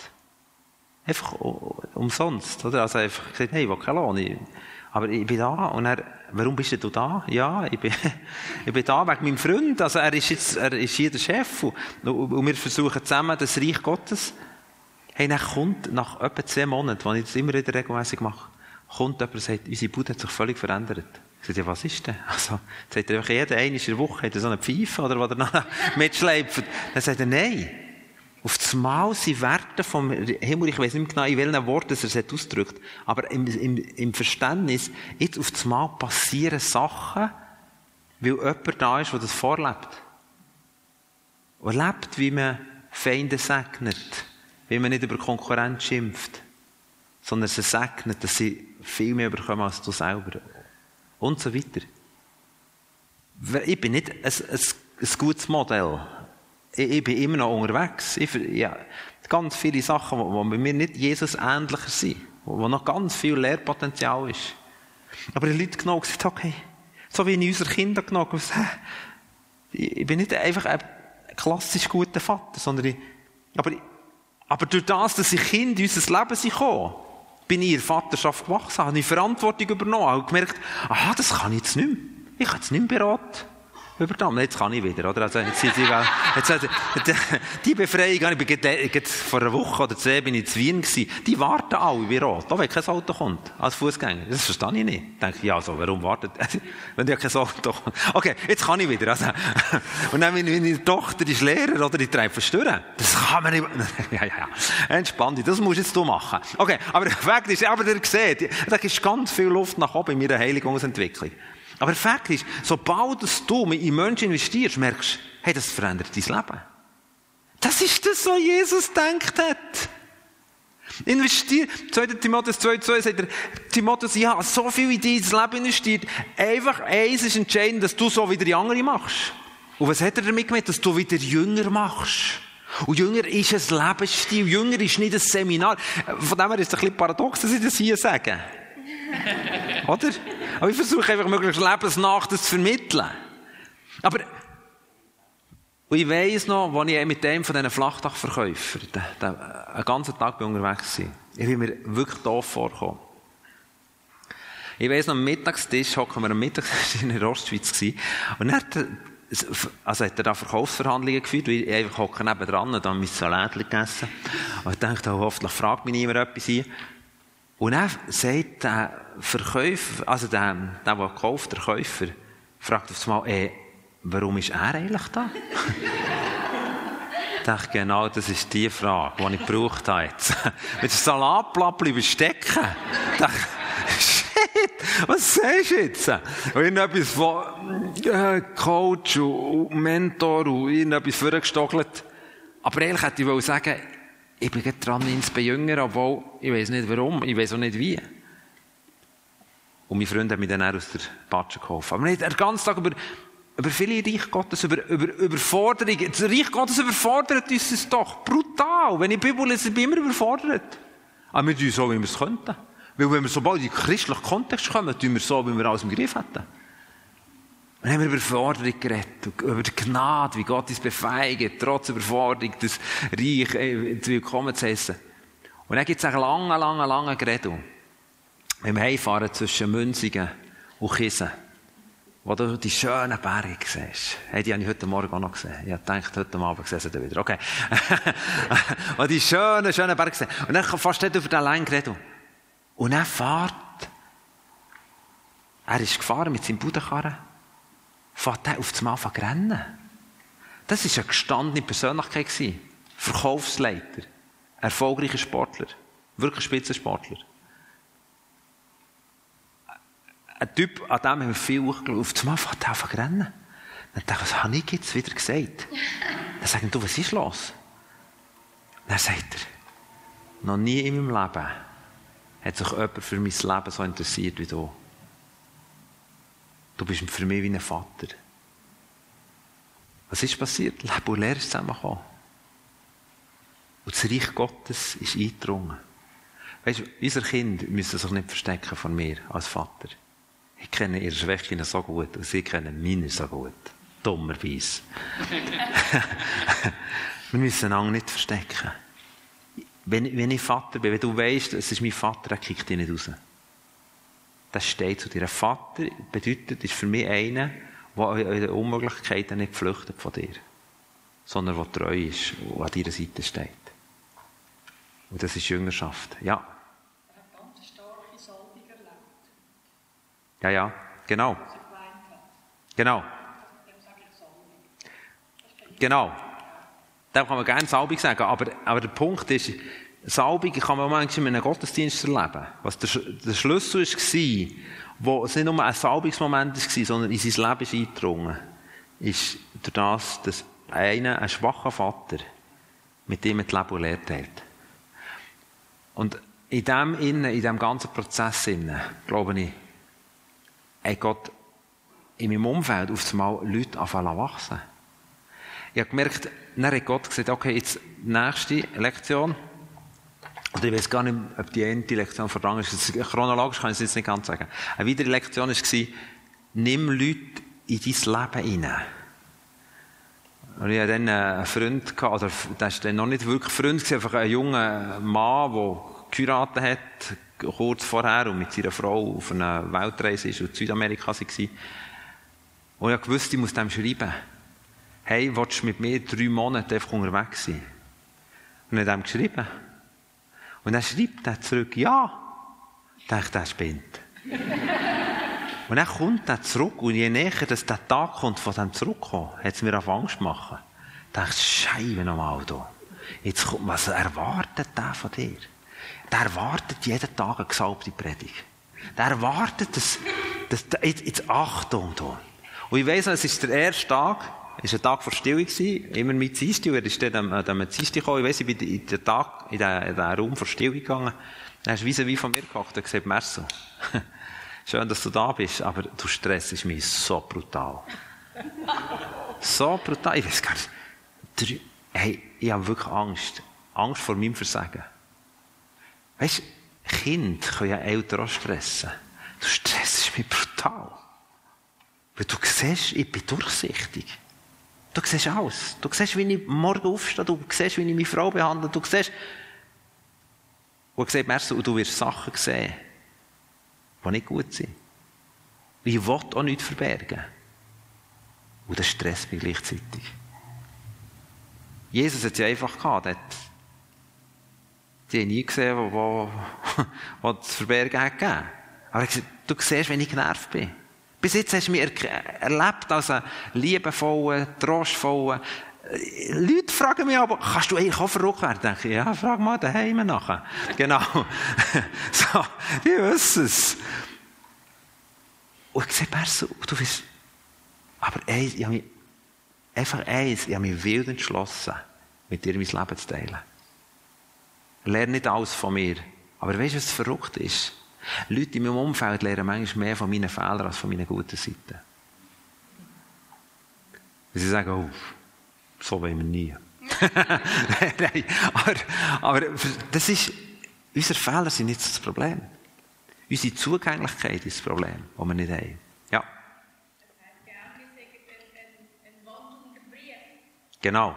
Einfach umsonst, oder? Also einfach gesagt, hey, ich will keinen Lohn. Aber ich bin da. Und er, warum bist du da? Ja, ich bin, <laughs> ich bin da wegen meinem Freund. Also er ist jetzt, er ist hier der Chef. Und, und wir versuchen zusammen das Reich Gottes. Hey, dann kommt nach etwa zehn Monaten, wenn ich das immer wieder regelmäßig mache, kommt jemand und sagt, unsere Bude hat sich völlig verändert. Ich sage, ja, was ist denn? Also, sagt er, jeder eine in der Woche hat er so eine Pfeife oder was er noch <laughs> mitschleift. Dann sagt er, nein. Auf das Mal sind Werte vom Himmel, ich weiß nicht genau, in welchen Worten er es ausdrückt, aber im, im, im Verständnis, jetzt auf das Mal passieren Sachen, weil jemand da ist, der das vorlebt. Und lebt, wie man Feinde segnet, wie man nicht über Konkurrenz schimpft. sondern sie segnet, dass sie viel mehr bekommen als du selber. Und so weiter. Ich bin nicht ein, ein, ein gutes Modell. Ich, bin immer noch unterwegs. Ich, ja, ganz viele Sachen, die bei mir nicht Jesus ähnlicher sind, wo noch ganz viel Lehrpotenzial ist. Aber die Leute genau gesagt, okay, so wie in unsere Kinder genommen, ich bin nicht einfach ein klassisch guter Vater, sondern ich, aber, aber durch das, dass ich Kind in unser Leben sind gekommen, bin ich in Vaterschaft gewachsen, habe ich Verantwortung übernommen, habe gemerkt, aha, das kann ich jetzt nicht mehr. Ich kann jetzt nicht mehr beraten übernommen. Jetzt kann ich wieder, oder? Also, jetzt, jetzt, jetzt, die Befreiung, ich bin vor einer Woche oder zwei bin ich in Wien gewesen. Die warten alle wie rot, da wenn kein Auto kommt, als Fußgänger. Das verstehe ich nicht. Ich denke, ja, so, warum wartet, <laughs> wenn ja kein Auto kommt? Okay, jetzt kann ich wieder, also. Und dann, wenn meine Tochter ist Lehrer, oder, die treibt verstören. Das kann man nicht, <laughs> ja, ja, ja. Entspann dich, das musst jetzt du machen. Okay, aber <laughs> der Fakt ist, aber ihr seht, da ist ganz viel Luft nach oben in meiner Heiligungsentwicklung. Aber Fakt ist, sobald du in Menschen investierst, merkst du, hey, das verändert dein Leben. Das ist das, was Jesus denkt hat. Investier, 2. Timotheus 2,2 sagt er, Timotheus, ich habe so viel in dein Leben investiert. Einfach eins ist entscheidend, dass du so wieder die andere machst. Und was hat er damit gemeint? Dass du wieder Jünger machst. Und Jünger ist ein Lebensstil. Jünger ist nicht ein Seminar. Von dem her ist es ein bisschen paradox, dass ich das hier sage. <laughs> Oder? Aber ich versuche einfach möglichst lebensnach das zu vermitteln. Aber, und ich weiss noch, als ich mit dem von diesen Flachdachverkäufern einen ganzen Tag unterwegs war, ich bin mir wirklich doof vorgekommen. Ich weiss noch, am Mittagstisch hocken wir am Mittagstisch in der Ostschweiz und dann hat, also hat er da Verkaufsverhandlungen geführt, weil ich einfach hocke nebendran und dann mein Salat gegessen. Und ich dachte, hoffentlich fragt mich niemand etwas hier. Und dann sagt der Verkäufer, also der, der, der kauft, der Käufer, fragt auf einmal, äh, warum ist er eigentlich da? <laughs> ich dachte, genau, das ist die Frage, die ich gebraucht habe jetzt. Mit dem Salatblatt bleiben. Ich dachte, shit, was sagst du jetzt? Und irgendetwas von äh, Coach und Mentor und irgendetwas vorgestockelt. Aber ehrlich hätte ich sagen ich bin dran, ihn zu bejüngern, obwohl ich weiß nicht warum, ich weiß auch nicht wie. Und meine Freunde haben mich dann aus der Patsche geholfen. Aber nicht den ganzen Tag über, über viele Reich Gottes, über, über Überforderungen. Das Reich Gottes überfordert uns es doch. Brutal. Wenn ich die Bibel lese, bin ich immer überfordert. Aber wir tun so, wie wir es könnten. Weil wenn wir sobald in den christlichen Kontext kommen, tun wir so, wie wir alles im Griff hätten. Und haben wir über Forderung geredet, über die Gnade, wie Gott uns befeigt, trotz Überforderung, das Reich äh, willkommen zu heissen. Und dann gibt es einen langen, langen, langen Gerede. Wir heimfahren zwischen Münzigen und Kiesen, wo du die schönen Berge siehst. Hey, die habe ich heute Morgen auch noch gesehen. Ich dachte, heute Abend gesehen sie wieder. Okay. <laughs> und die schönen, schönen Berge gesehen. Und dann fährst du über den langen Gerede. Und dann fährt, er ist gefahren mit seinem Budenkarren fährt er auf das Mal an rennen. Das war eine gestandene Persönlichkeit. Verkaufsleiter. Erfolgreicher Sportler. Wirklich Spitzensportler. Ein Typ, an dem haben wir viel Auf das Mal fährt er an rennen. Dann dachte ich, was habe ich jetzt wieder gesagt? Dann sagen du, was ist los? Dann sagt er, noch nie in meinem Leben hat sich jemand für mein Leben so interessiert wie du. Du bist für mich wie ein Vater. Was ist passiert? Leben und Lehre ist zusammengekommen. Und das Reich Gottes ist eingedrungen. Weißt du, unsere Kinder müssen sich nicht verstecken von mir als Vater. Ich kenne ihre Schwächen so gut und sie kennen meine so gut. Dummerweise. <laughs> Wir müssen einander nicht verstecken. Wenn, wenn ich Vater bin, wenn du weißt, es ist mein Vater, er kickt dich nicht raus. Das steht zu dir. Ein Vater bedeutet, ist für mich einer, der den Unmöglichkeiten nicht flüchtet von dir, sondern der treu ist und an deiner Seite steht. Und das ist Jüngerschaft. Ja. Er ganz starke Salbung erlebt. Ja, ja, genau. Genau. Genau. Da kann man gerne Salbung sagen, aber, aber der Punkt ist, Salbung kann man manchmal in einem Gottesdienst erleben. Was der, der Schlüssel war, wo es nicht nur ein Salbungsmoment war, sondern in sein Leben ist eingedrungen, ist durch das, dass einer, ein schwacher Vater, mit dem das Leben Lehre teilt. Und in dem in diesem ganzen Prozess glaube ich, hat Gott in meinem Umfeld auf einmal Leute anfangen wachsen. Ich habe gemerkt, dann hat Gott gesagt, okay, jetzt nächste Lektion. Oder ich weiß gar nicht, ob die eine Lektion verdrängt ist. <laughs> Chronologisch kann ich es jetzt nicht ganz sagen. Eine weitere Lektion war, nimm Leute in dein Leben hinein. Und ich hatte dann einen Freund, oder der war dann noch nicht wirklich Freund, einfach ein junger Mann, der geheiratet hat, kurz vorher, und mit seiner Frau auf einer Weltreise ist und in Südamerika war. Und ich wusste, ich muss dem schreiben. Hey, willst du mit mir drei Monate einfach unterwegs sein? Und er hat ihm geschrieben. Und dann schreibt er zurück, ja. Ich dachte, der spinnt. und dann kommt er zurück und je näher dass der Tag kommt von dem Zurückkommen, hat es mir auf Angst gemacht. Ich dachte, Scheibe nochmal da. Jetzt kommt, was erwartet der von dir? Der erwartet jeden Tag eine gesalbte Predigt. Der erwartet, dass, dass, jetzt, jetzt Achtung da. Und ich weiss noch, es ist der erste Tag, war ein Tag vor Stille, immer mit und er ist dann am, am Dienstag gekommen, ich weiss, ich bin in den Tag, in den, in den Raum vor Stille gegangen, dann ist wie von mir gekocht und gesagt, Merso, <laughs> schön, dass du da bist, aber du stressst mich so brutal. so brutal, ich weiß gar nicht, hey, ich habe wirklich Angst, Angst vor meinem Versagen. Weißt du, Kinder können ja Eltern auch stressen. Du stressst mich brutal. Weil du siehst, ich bin durchsichtig. Du siehst alles. Du siehst, wie ich morgen aufstehe. Du siehst, wie ich meine Frau behandle. Du siehst, und gesagt, Merso, du wirst Sachen sehen, die nicht gut sind. ich will auch nichts verbergen. Und das stresst mich gleichzeitig. Jesus hat es ja einfach gehabt. Hat, die haben nie gesehen, wo <laughs> es verbergen hat gegeben. Aber er hat gesagt, du siehst, wenn ich genervt bin. Bis jetzt hast du mich erlebt als einen liebevollen, trostvollen. Äh, Leute fragen mich aber, kannst du eigentlich auch verrückt werden? Denke ich, ja, frag mal daheim nachher. <laughs> Genau. <laughs> so, die wissen es. Und ich sehe Perso, du bist, aber eins, ich habe mich, einfach eins, ich habe mich wild entschlossen, mit dir mein Leben zu teilen. Lerne nicht alles von mir. Aber weißt du, was verrückt ist? Leute in meinem Umfeld lernen manchmal mehr von meinen Fehlern als von meinen guten Seiten. Sie sagen, oh, so wollen wir nie. <laughs> Nein, aber, aber das ist, unsere Fehler sind nicht das Problem. Unsere Zugänglichkeit ist das Problem, das wir nicht haben. Ja. Genau.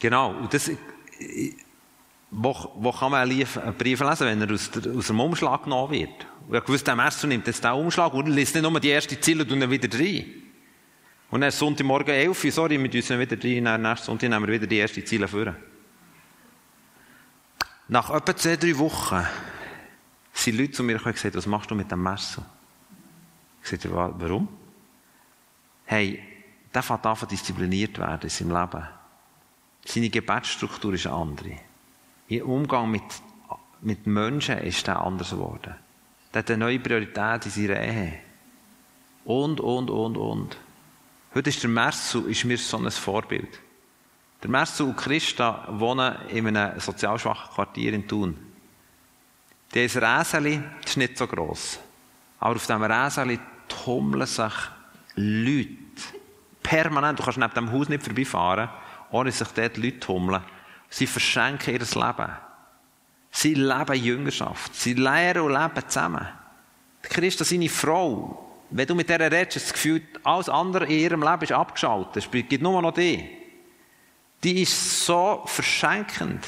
Genau. Und das, wo, wo kann man einen Brief lesen, wenn er aus, der, aus dem Umschlag genommen wird? Und ich wusste, der Messer nimmt jetzt den Umschlag und liest nicht nur die erste Ziele und dann wieder rein. Und dann Sonntagmorgen 11 Uhr, sorry, wir müssen wieder rein, dann nächsten Sonntag nehmen wir wieder die erste Ziele vor. Nach etwa zwei, drei Wochen sind Leute zu mir gekommen und gesagt, was machst du mit dem Messer? Ich sagte, warum? Hey, der fängt an, diszipliniert werden in seinem Leben. Seine Gebetsstruktur ist eine andere. Ihr Umgang mit, mit Menschen ist der anders geworden. Der hat eine neue Priorität in seiner Ehe. Und, und, und, und. Heute ist der Mersu ist mir so ein Vorbild. Der Mersu und Christa wohnen in einem sozial schwachen Quartier in Thun. Dieses Räseli ist nicht so gross. Aber auf diesem Räseli tummeln sich Leute. Permanent. Du kannst neben dem Haus nicht vorbeifahren ohne sich dort Leute tummeln. Sie verschenken ihr Leben. Sie leben Jüngerschaft. Sie lehren und leben zusammen. Christus, seine Frau, wenn du mit der redest, das Gefühl, alles andere in ihrem Leben ist abgeschaltet. Es gibt nur noch die. Die ist so verschenkend.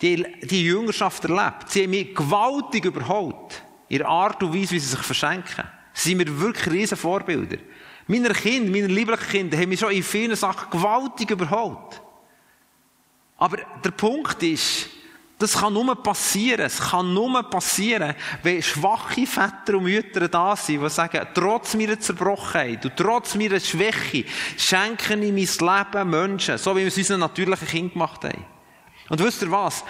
Die, die Jüngerschaft erlebt. Sie haben mich gewaltig überholt. Ihre Art und Weise, wie sie sich verschenken. Sie sind mir wirklich riesen Vorbilder. Meine Kinder, meine lieblichen Kinder, haben mich schon in vielen Sachen gewaltig überholt. Aber der Punkt ist, das kann nur passieren. Es kann nur passieren, wenn schwache Väter und Mütter da sind, die sagen, trotz meiner Zerbrochenheit und trotz meiner Schwäche schenke ich mein Leben Menschen, so wie wir es unseren natürlichen Kind gemacht haben. Und wisst ihr was?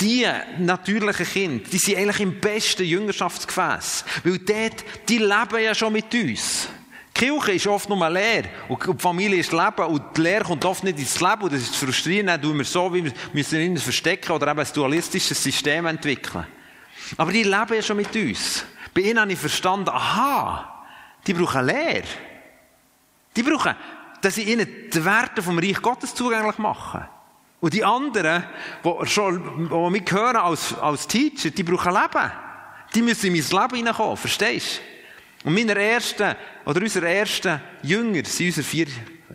Die natürlichen Kinder, die sind eigentlich im besten Jüngerschaftsgefäß. Weil dort, die leben ja schon mit uns. Kirche ist oft nur leer. Und die Familie ist Leben. Und die Lehre kommt oft nicht ins Leben. Und das ist frustrierend. Dann tun wir so, wie wir müssen ihn verstecken oder eben ein dualistisches System entwickeln. Aber die leben ja schon mit uns. Bei ihnen habe ich verstanden, aha, die brauchen Lehre. Die brauchen, dass ich ihnen die Werte vom Reich Gottes zugänglich mache. Und die anderen, die schon, die mich hören als, als Teacher, die brauchen Leben. Die müssen in mein Leben hineinkommen, verstehst du? Und meine ersten, oder unsere ersten Jünger sind unsere vier,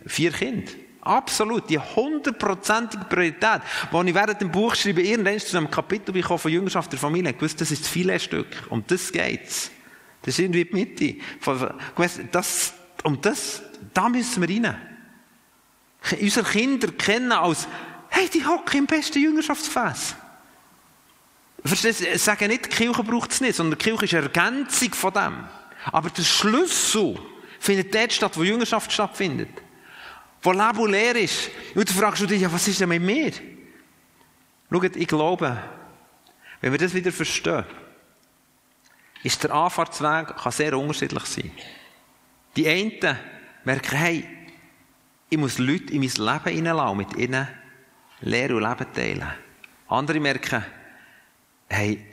vier Kinder. Absolut, die hundertprozentige Priorität. Als ich während dem Buch schreibe, irgendwann zu einem Kapitel bekommen von Jüngerschaft der Familie, gewusst, das ist das Filetstück. Um das geht's. Das ist irgendwie die Mitte. Das, um das, da müssen wir rein. Unsere Kinder kennen als, hey, die hocken im besten Jüngerschaftsfest. Verstehst du? Ich sage nicht, die Kirche braucht es nicht, sondern die Kirche ist eine Ergänzung von dem. Aber der Schlüssel findet dort statt, wo Jüngerschaft stattfindet. Wo Leben und Leer ist. Und dann fragst du dich, ja, was ist denn mit mir? Schaut, ich glaube, wenn wir das wieder verstehen, ist der Anfahrtsweg kann sehr unterschiedlich sein. Die einen merken, hey, ich muss Leute in mein Leben hineinlassen, mit ihnen Lehre und Leben teilen. Andere merken, hey,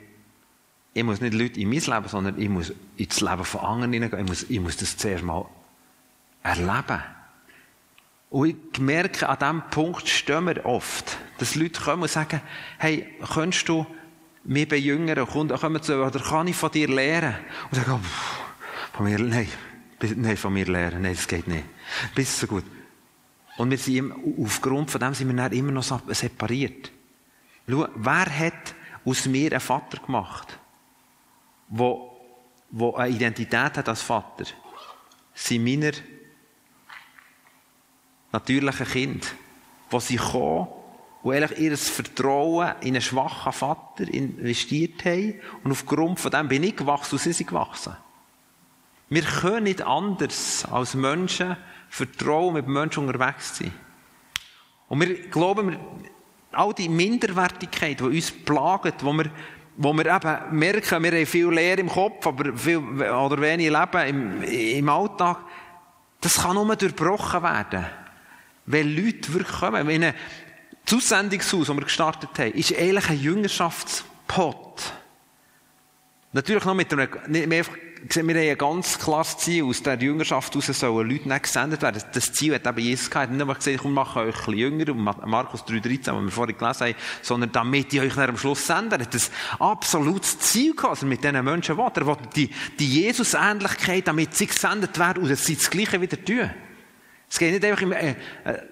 ich muss nicht Leute in mein Leben, sondern ich muss ins Leben von anderen hineingehen. Ich muss, ich muss das zuerst mal erleben. Und ich merke, an diesem Punkt stehen wir oft, dass Leute kommen und sagen, hey, könntest du mich bejüngern, kommen zu, oder kann ich von dir lernen? Und sagen, oh, von mir, nein, nein, von mir lernen, nein, das geht nicht. Bist so gut. Und wir sind, aufgrund von dem sind wir dann immer noch separiert. Schau, wer hat aus mir einen Vater gemacht, wo, wo eine Identität hat als Vater? Sind meine natürlichen Kinder, wo sie kommen und eigentlich ihr Vertrauen in einen schwachen Vater investiert haben und aufgrund von dem bin ich gewachsen und sie sind gewachsen. Wir können nicht anders als Menschen vertrauen, mit Menschen unterwegs sein. Und wir glauben, all die Minderwertigkeit, die uns plagt, wo wir, wo wir eben merken, wir haben viel Leer im Kopf, aber viel oder wenig Leben im, im Alltag, das kann nur durchbrochen werden. Wenn Leute wirklich kommen, wenn ein Aussendungshaus, das wir gestartet haben, ist eigentlich ein Jüngerschaftspot. Natürlich noch mit einem, nicht mehr wir haben ein ganz klares Ziel. Aus der Jüngerschaft heraus sollen Leute nicht gesendet werden. Das Ziel hat eben Jesus gehabt. Nicht einfach gesagt, komm, mach euch ein bisschen jünger, Markus 3,13, was wir vorhin gelesen haben, sondern damit ich euch am Schluss sende. Er hat ein absolutes Ziel gehabt, also mit diesen Menschen will. Er will die, die Jesus-Ähnlichkeit, damit sie gesendet werden und dass sie das Gleiche wieder tun. Es geht nicht einfach im, äh, äh,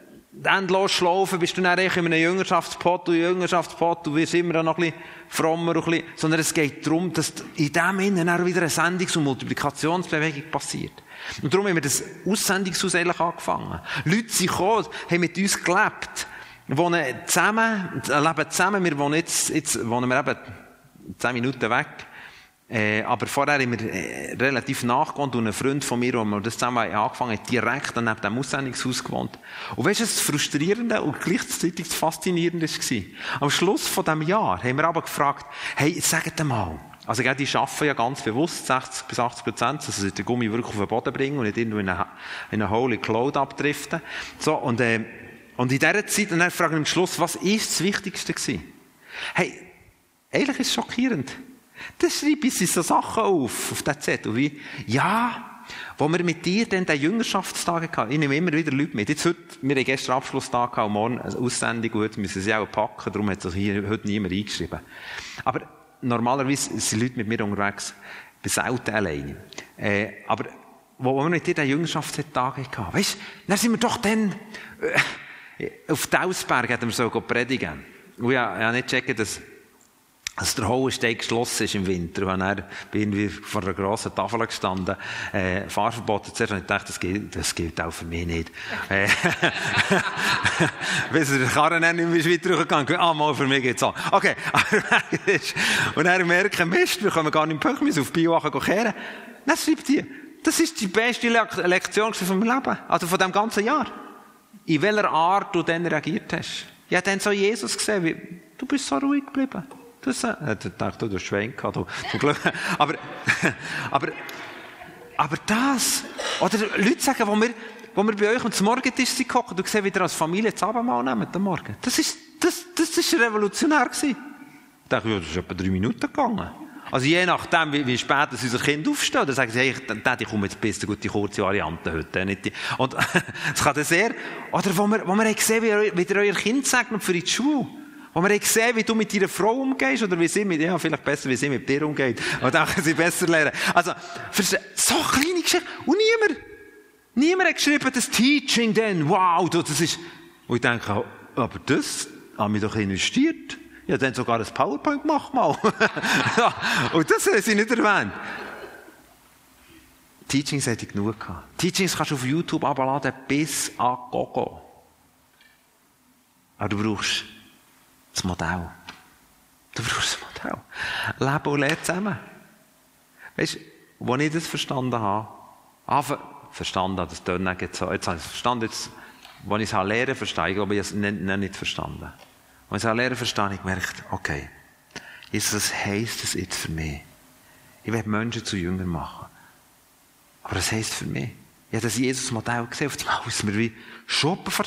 endlos schlafen, bist du dann in einem Jüngerschaftspot und Jüngerschaftspot, du wirst immer noch ein bisschen frommer und ein bisschen, sondern es geht darum, dass in dem Innen auch wieder eine Sendungs- und Multiplikationsbewegung passiert. Und darum haben wir das Aussendungshaus eigentlich angefangen. Leute sind gekommen, haben mit uns gelebt, wohnen zusammen, leben zusammen, wir wohnen jetzt, jetzt wohnen wir eben zehn Minuten weg, äh, aber vorher haben wir äh, relativ nachgegangen und ein Freund von mir, wo wir das zusammen angefangen haben, direkt neben dem Aussendungshaus gewohnt. Und weißt du, das Frustrierende und gleichzeitig das Faszinierende war? Am Schluss von diesem Jahr haben wir aber gefragt, hey, sagt mal, also, die arbeiten ja ganz bewusst 60 bis 80 Prozent, also sie den Gummi wirklich auf den Boden bringen und nicht irgendwo in eine, in eine Holy Cloud abdriften. So, und, äh, und in dieser Zeit, und dann fragen wir am Schluss, was ist das Wichtigste gewesen? Hey, eigentlich ist es schockierend. Dann schreibe ich so Sachen auf, auf den Zettel, wie, ja, wo wir mit dir dann den Jüngerschaftstage hatten. Ich nehme immer wieder Leute mit. Jetzt heute, wir haben gestern Abschlusstag gehabt, morgen eine Aussendung, gut, müssen sie auch packen, darum hat es hier heute niemand eingeschrieben. Aber normalerweise sind Leute mit mir unterwegs, bis selten alleine. Äh, aber, wo wir mit dir den Jüngerschaftstage hatten, du, dann sind wir doch dann, äh, auf Tausberg hätten wir so predigen. Und ich habe nicht checken, dass als der Hohensteig geschlossen ist im Winter, und er bin wir vor einer grossen Tafel gestanden, äh, Fahrverbot, zuerst habe ich gedacht, das gilt, das gilt auch für mich nicht. <laughs> Äh, <laughs> bis er den Karren dann nicht mehr weiter gegangen ah, mal, für mich geht's an. Okay, <laughs> und er merkt, Mist, wir können gar nicht im Pöch, auf Bioachen kehren. Dann schreibt die, das ist die beste Lektion von meinem Leben, also von dem ganzen Jahr. In welcher Art du dann reagiert hast. Ich habe dann so Jesus gesehen, wie, du bist so ruhig geblieben. Das, ich dachte, du Schwenk gehabt. Du, Aber, <laughs> aber, aber das, oder Leute sagen, wo wir, wo wir bei euch am Morgentisch gekocht, du siehst, wie ihr als Familie das Abendmahl nehmt am Morgen. Das ist, das, das ist revolutionär gewesen. Ich dachte, das ist etwa drei Minuten gegangen. Also je nachdem, wie, wie spät das unser Kind aufsteht, dann sagen sie, hey, ich, ich komme jetzt bis gut die kurze Variante heute. Und <laughs> es kann dann sehr, oder wo wir, wo wir gesehen wie, wie ihr euer Kind segnet für die Schule. Wo wir gesehen wie du mit deiner Frau umgehst, oder wie sie mit, ja, vielleicht besser, wie sie mit dir umgeht. Und dann können sie besser lernen. Also, für so kleine Geschichten. Und niemand, niemand hat geschrieben, das Teaching dann, wow, das ist, und ich denke, aber das haben wir doch investiert. Ich habe dann sogar ein PowerPoint gemacht mal. <laughs> und das haben sie nicht erwähnt. Teachings hätte ich genug gehabt. Teachings kannst du auf YouTube abladen bis an Gogo. Aber du brauchst das Modell. Du brauchst das Modell. Leben und leben zusammen. Weißt du, als ich das verstanden habe, Anfang, verstanden habe, das tönt nicht so, jetzt habe ich es verstanden, als ich es lernen verstehe, glaube, ich habe es nicht, nicht verstanden. Als ich es lernen verstehe, habe ich gemerkt, okay, Jesus, was heisst das jetzt für mich? Ich will Menschen zu Jüngern machen. Aber das heisst für mich. Ich habe das Jesus-Modell gesehen, auf dem Haus mir wie Schuppen vor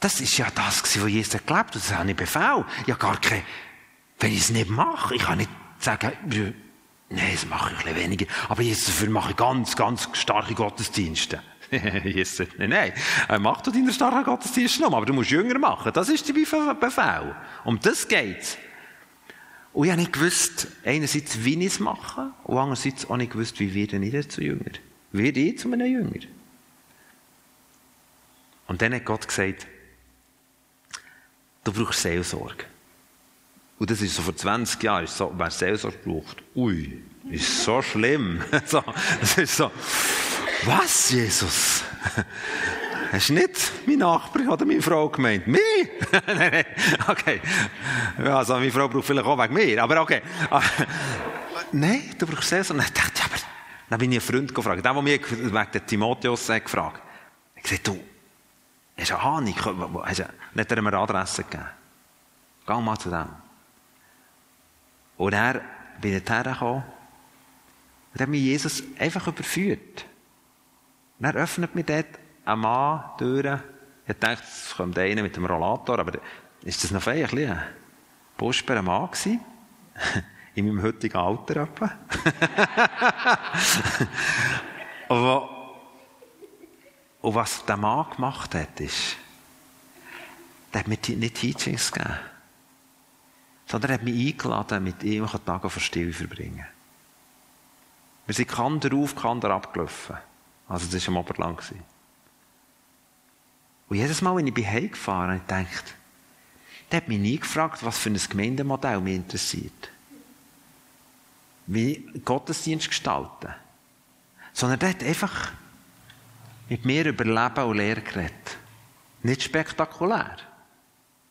Das ist ja das, was Jesus hat. Das habe ich Befehl. Ich habe gar keine, wenn ich es nicht mache, ich kann nicht sagen, nein, das mache ich ein bisschen weniger. Aber jetzt dafür mache ich ganz, ganz starke Gottesdienste. <laughs> Jesus nein, nein, äh, mach du deinen starken Gottesdienst noch, aber du musst jünger machen. Das ist der Befehl. Um das geht's. Und ich habe nicht gewusst, einerseits, wie ich es mache, und andererseits auch nicht gewusst, wie werde ich zu Jünger. Werde ich zu einem Jünger? Und dann hat Gott gesagt, du brauchst Seelsorge. Und das ist so vor 20 Jahren, so, wer Seelsorge braucht, ui, ist so schlimm. <laughs> so, das ist so, was, Jesus? <laughs> Hast du nicht mein Nachbar oder meine Frau gemeint? Mich? <laughs> nein, nein, okay. Also meine Frau braucht vielleicht auch wegen mir, aber okay. nein, du brauchst Seelsorge. Ich dachte, ja, aber dann bin ich einen Freund gefragt. Der, der mich wegen Timotheus gefragt hat. Ich sagte, du, hast du eine Ahnung? Hast du, nicht er mir Adresse gegeben? Geh mal zu dem. Und er bin ich hergekommen und hat mich Jesus einfach überführt. Und er öffnet mir dort ein Mann Türen. Ich dachte, es kommt einer mit dem Rollator, aber ist das noch fein? Ein bisschen ein Mann gewesen? <laughs> In meinem heutigen Alter etwa. <laughs> und was der Mann gemacht hat, ist, der hat mir nicht Teachings gegeben, sondern er hat mich eingeladen, mit ihm Tage von Stille verbringen. Wir sind Kander auf, Kander abgelaufen. Also das war am Oberland. Und jedes Mal, wenn ich heimgefahren bin, habe ich gedacht, der hat mich nie gefragt, was für ein Gemeindemodell mich interessiert. Wie Gottesdienst gestalten. Sondern der hat einfach mit mir über Leben und Lehre geredet. Nicht spektakulär.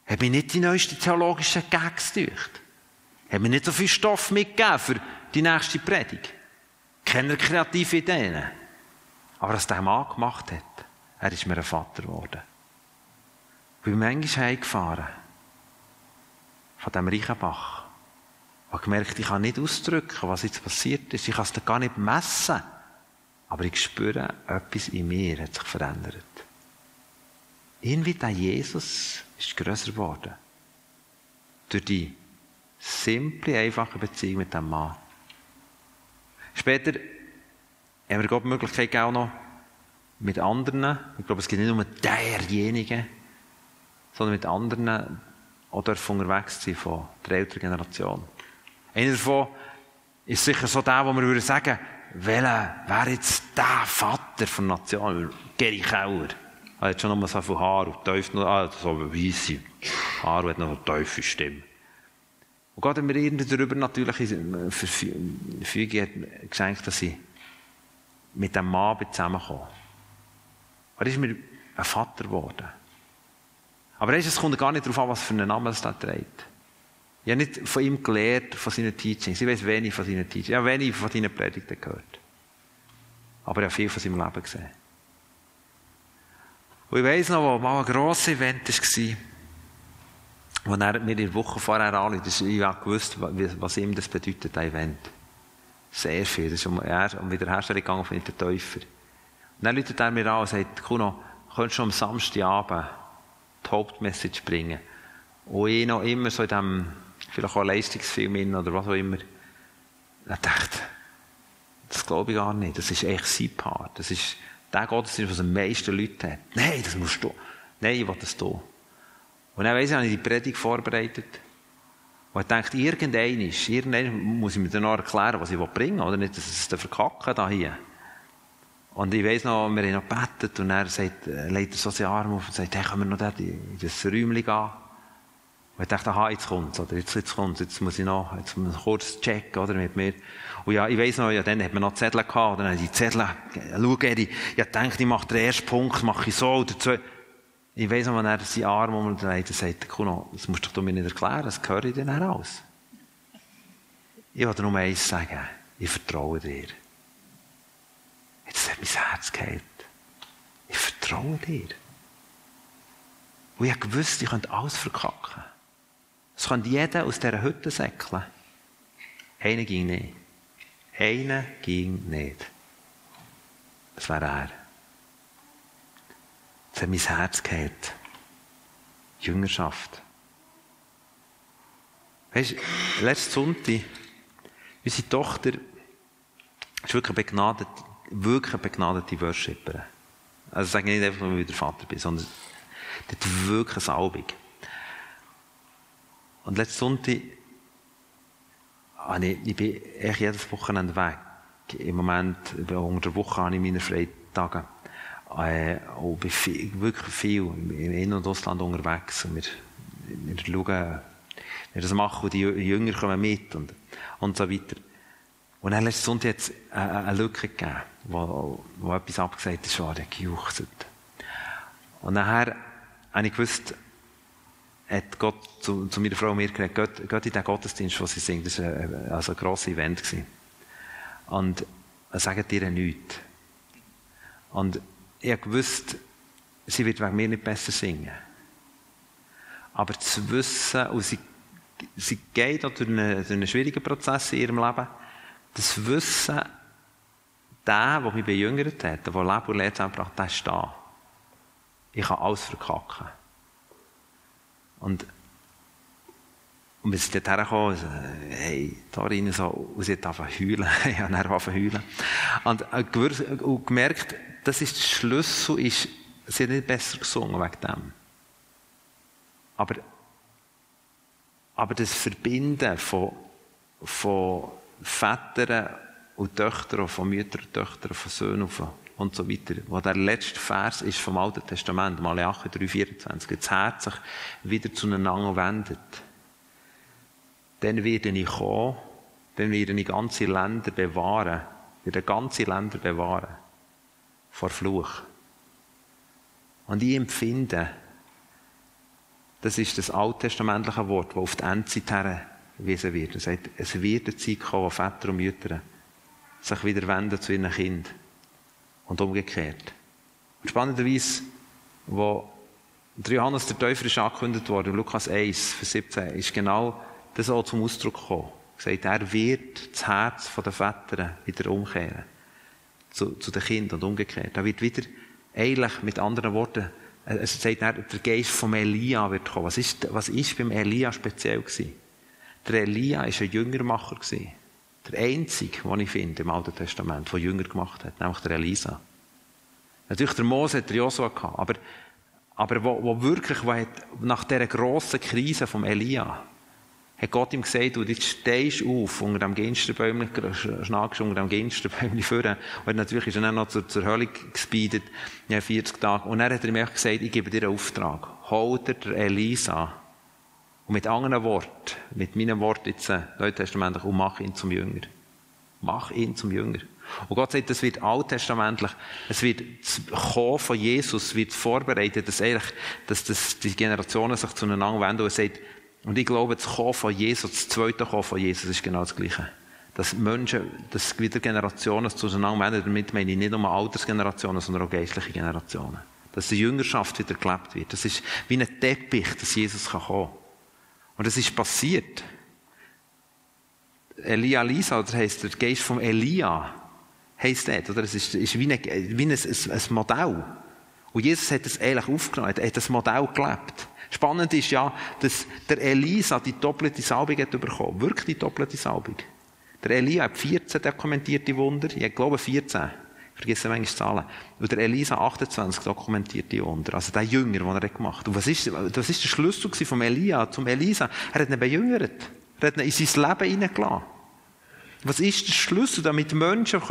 Hat mir nicht die neuesten theologischen Gags gedacht. Hat mir nicht so viel Stoff mitgegeben für die nächste Predigt. Keine kreative Ideen. Aber was der Mann gemacht hat, er ist mir ein Vater geworden. Ich bin manchmal heimgefahren. Von diesem Reichenbach. Ich habe gemerkt, ich kann nicht ausdrücken, was jetzt passiert ist. Ich kann es gar nicht messen. Aber ich spüre, etwas in mir hat sich verändert. Irgendwie der Jesus ist grösser geworden. Durch die simple, einfache Beziehung mit dem Mann. Später haben wir Gott die Möglichkeit auch noch mit anderen, ich glaube, es gibt nicht nur derjenige, sondern mit anderen auch dürfen unterwegs sein von der älteren Generation. Einer davon ist sicher so der, wo wir sagen welcher wäre jetzt der Vater von Nation? Geri Keller. Er hat schon noch so viel Haar und tief, ah, so weisse Haar und hat noch eine tiefe Stimme. Und Gott hat mir irgendwie darüber natürlich Verfügung geschenkt, dass ich mit dem Mann zusammenkommen. Er ist mir ein Vater geworden. Aber es kommt gar nicht darauf an, was für einen Namen da trägt. Ich habe nicht von ihm gelernt, von seinen Teachings. Ich weiß wenig von seinen Teachings. Ich habe wenig von seinen Predigten gehört. Aber ich habe viel von seinem Leben gesehen. Und ich weiss noch, wo mal ein grosses Event war, wo er mir in der Woche vorher anrief. Ich habe gewusst, was ihm das bedeutet, ein Event. Sehr viel. Das ist um, um Wiederherstellung gegangen von den Täufer. Und dann läutet er mir an und sagt, Kuno, könntest du am Samstagabend die Hauptmessage bringen? Und ich noch immer so in diesem, vielleicht auch Leistungsfilm oder was auch immer, dann dachte das glaube ich gar nicht. Das ist echt sein Part. Das ist der Gottesdienst, was am meisten Leute hat. Nein, das musst du. Nein, ich will das tun. Und dann weiss ich, habe ich die Predigt vorbereitet. Und ich dachte, irgendein ist, irgendein muss ich mir dann noch erklären, was ich bringen will. Oder nicht, dass es Verkacken da hier. Und ich weiss noch, wir haben noch gebetet und er sagt, legt er so seinen Arm auf und sagt, hey, können wir noch in das Räumchen gehen? Und ich dachte, aha, jetzt kommt's, oder jetzt, jetzt kommt's, jetzt muss ich noch, jetzt muss ich kurz checken, oder, mit mir. Und ja, ich weiss noch, ja, dann hat man noch Zettel gehabt, oder die Zettel, schau, Edi, ich dachte, ich mache den ersten Punkt, mache ich so, oder zwei. Ich weiss noch, wenn er seinen Arm umdreht, und sagt, Kuno, das musst du mir nicht erklären, das höre ich dann heraus. Ich wollte nur eins sagen, ich vertraue dir. Jetzt hat mein Herz geheilt. Ich vertraue dir. Und ich gewusst, ich könnte alles verkacken. Es könnte jeder aus dieser Hütte säckeln. Einer ging nicht. Einer ging nicht. Das wäre er. Das hat mein Herz gehalten. Jüngerschaft. Weißt du, letzten Sonntag, unsere Tochter ist wirklich eine begnadete, wirklich eine begnadete Worshipperin. Also sage ich nicht einfach, weil ich der Vater bin, sondern die hat wirklich eine Salbung. Und letzten Sonntag, ich, ich bin echt jedes Wochenende weg. Im Moment, unter der Woche habe ich meine Freitage. Äh, und bin viel, wirklich viel im In- und Ausland unterwegs. Und wir, wir schauen, wir das machen, und die Jünger kommen mit und, und so weiter. Und dann letzten Sonntag hat es eine, eine Lücke gegeben, wo, wo etwas abgesagt ist, war der gejuchzt. Und nachher habe ich gewusst, hat Gott zu, zu meiner Frau und mir gesagt, geht, geht in den Gottesdienst, was sie singt. Das war ein, also ein grosses Event. Gewesen. Und sagt ihr nichts. Und ich gewusst, sie wird wegen mir nicht besser singen. Aber zu wissen, und sie, sie geht durch einen, durch einen schwierigen Prozess in ihrem Leben, das Wissen, der, der mich bejüngert hat, der Leben und Lehre zusammengebracht hat, der ist da. Ich kann alles verkacken. Und, und wir sind dort hergekommen, so, hey, da rein, so, und sie hat angefangen zu heulen. <laughs> ich habe angefangen zu heulen. Und, äh, und gemerkt, das ist der Schlüssel, ist, sie hat nicht besser gesungen wegen dem. Aber, aber das Verbinden von, von Vätern und Töchtern, von Müttern und Töchtern, von Söhnen und von und so weiter. Wo der letzte Vers ist vom Alten Testament, Malachi 3,24, das Herz sich wieder zueinander wendet. Dann werde ich kommen, dann werde ich ganze Länder bewahren, werde ganze Länder bewahren vor Fluch. Und ich empfinde, das ist das alttestamentliche Wort, das auf die Endzeit hergewiesen wird. Er sagt, es wird eine Zeit kommen, wo Väter und Mütter sich wieder wenden zu ihren Kindern und umgekehrt. Und spannenderweise, wo Johannes der Täufer ist angekündigt worden, Lukas 1, Vers 17, ist genau das auch zum Ausdruck gekommen. Er sagt, er wird das Herz der Väter wieder umkehren. Zu, zu den Kindern und umgekehrt. Er wird wieder, eigentlich mit anderen Worten, es sagt, er, der Geist vom Elia wird kommen. Was ist, was ist beim Elia speziell gewesen? Der Elia war ein Jüngermacher gewesen. Der einzige, den ich finde im Alten Testament, der Jünger gemacht hat, nämlich der Elisa. Natürlich, der Mose hat der Josua gehabt, aber, aber wo, wo wirklich, wo hat, nach dieser grossen Krise vom Elia, hat Gott ihm gesagt, du jetzt stehst auf, unter dem Ginsterbäumchen, schnagst unter dem Ginsterbäumchen führen. Und natürlich ist er dann noch zur, zur Hölle gespeedet, ja, 40 Tage. Und dann hat er ihm gesagt, ich gebe dir einen Auftrag. Hol dir Elisa und mit anderen Worten, mit meinen Worten jetzt, äh, neutestamentlich, und mach ihn zum Jünger. Mach ihn zum Jünger. Und Gott sagt, das wird alttestamentlich, es wird das Kommen von Jesus wird vorbereitet, dass eigentlich, dass das, die Generationen sich zueinander wenden und sagt, und ich glaube, das Kommen von Jesus, das zweite Kommen von Jesus ist genau das Gleiche. Dass Menschen, dass wieder Generationen zueinander wenden, damit meine ich nicht nur Altersgenerationen, sondern auch geistliche Generationen. Dass die Jüngerschaft wieder gelebt wird. Das ist wie ein Teppich, dass Jesus kann kommen. Und es ist passiert. Elia Lisa, oder heisst der Geist vom Elia, heisst das, oder? Es ist, ist wie, ein, wie ein, ein, ein Modell. Und Jesus hat das eigentlich aufgenommen, er hat das Modell gelebt. Spannend ist ja, dass der Elisa die doppelte Salbung hat bekommen. Wirklich die doppelte Salbung. Der Elia hat 14 dokumentierte Wunder. Ich glaube 14. Ich vergesse manchmal Zahlen. Und der Elisa 28 dokumentierte Wunder. Also der Jünger, den er gemacht hat. Und was ist, was ist der Schlüssel vom Elia zum Elisa? Er hat ihn bejüngert. Er hat ihn in sein Leben hineingelassen. Was ist der Schlüssel, damit Menschen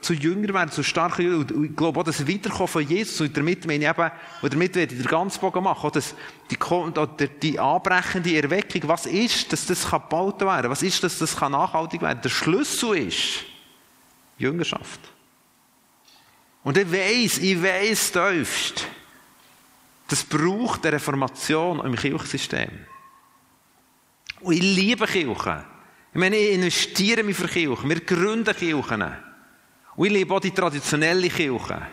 zu jünger werden, zu starken Jünger? Ich glaube auch, das Wiederkommen von Jesus, und damit meine ich eben, und damit werde ich den ganzen Bogen machen, auch das, die, die anbrechende Erweckung, was ist, dass das gebaut werden kann? Was ist, dass das nachhaltig werden kann? Der Schlüssel ist Jüngerschaft. Und ich weiss, ich weiss tiefst, das braucht eine Reformation im Kirchensystem. Und ich liebe Kirchen. Ich meine, ich investiere mich für Kirchen. Wir gründen Kirchen. Und ich liebe auch die traditionelle Kirche.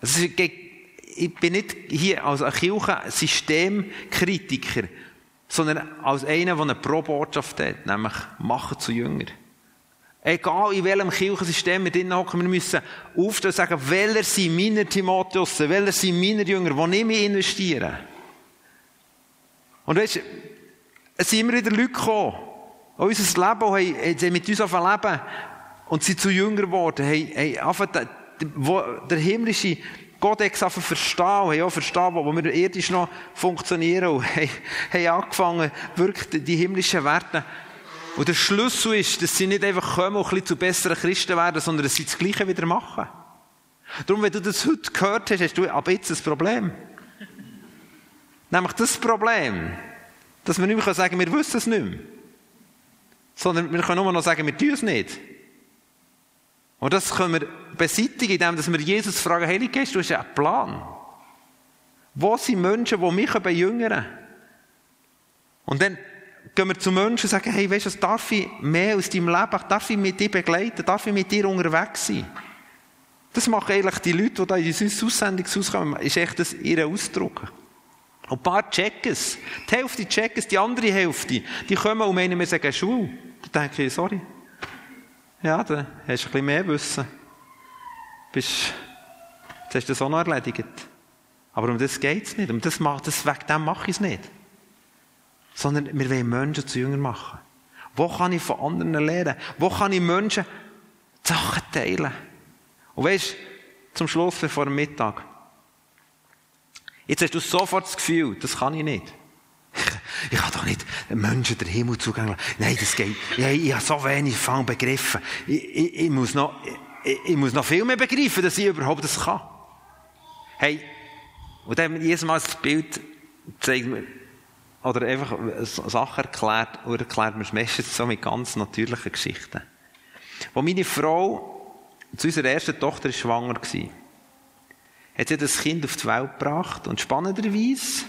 Also ich bin nicht hier als ein Kirchensystemkritiker, sondern als einer, der eine Pro-Botschaft hat, nämlich machen zu Jünger. Egal in welchem Kirchensystem wir drin hocken, wir müssen aufstehen und sagen, welcher sind meine Timotheus, welcher sind meine Jünger, wo ich mich investiere. Und weißt, es sind immer wieder Leute gekommen, auch unser Leben haben, mit uns leben und sind zu jünger geworden, haben, haben der, der himmlische Gott hat gesagt, verstehen, haben auch verstehen, wo wir irdisch noch funktionieren und <laughs> haben, angefangen, wirklich die himmlischen Werte. Und der Schlüssel ist, dass sie nicht einfach kommen und ein bisschen zu besseren Christen werden, sondern dass sie das Gleiche wieder machen. Darum, wenn du das heute gehört hast, hast du ab jetzt ein Problem. Nämlich das Problem, dass wir nicht mehr sagen können, wir wissen es nicht mehr. Sondern wir können nur noch sagen, wir tun es nicht. Und das können wir beseitigen, indem wir Jesus fragen, Heilige Geist, du hast ja einen Plan. Wo sind Menschen, die mich bejüngern? Und dann gehen wir zu Menschen und sagen, hey, weißt du, darf ich mehr aus deinem Leben, darf ich mit dir begleiten, darf ich mit dir unterwegs sein? Das machen eigentlich die Leute, die da in unser Aussendungshaus kommen, ist echt das ihr Ausdruck. Und ein paar checken es. Die Hälfte checken es, die andere Hälfte, die kommen und meinen, wir sagen Schule. Da denke ich, sorry. Ja, da hast du ein bisschen mehr Wissen. Bist, jetzt hast du das auch noch erledigt. Aber um das geht es nicht. Um das, das, wegen dem mache ich es nicht. Sondern wir wollen Menschen zu Jüngern machen. Wo kann ich von anderen lernen? Wo kann ich Menschen Sachen teilen? Und weißt zum Schluss vor dem Mittag, Jetzt hast du sofort das Gefühl, das kann ich nicht. <laughs> Ich habe doch nicht Menschen den Himmel zugänglich. Nein, das geht. Ich, ich habe so wenig Fang begriffen. Ich, ich, ich, muss noch, ich, ich, muss noch viel mehr begreifen, dass ich überhaupt das kann. Hey, und dann jedes Mal das Bild zeigt mir, oder einfach Sachen erklärt, oder erklärt mir meistens so mit ganz natürlichen Geschichten. Wo meine Frau zu unserer ersten Tochter schwanger war, hat sie das Kind auf die Welt gebracht. Und spannenderweise,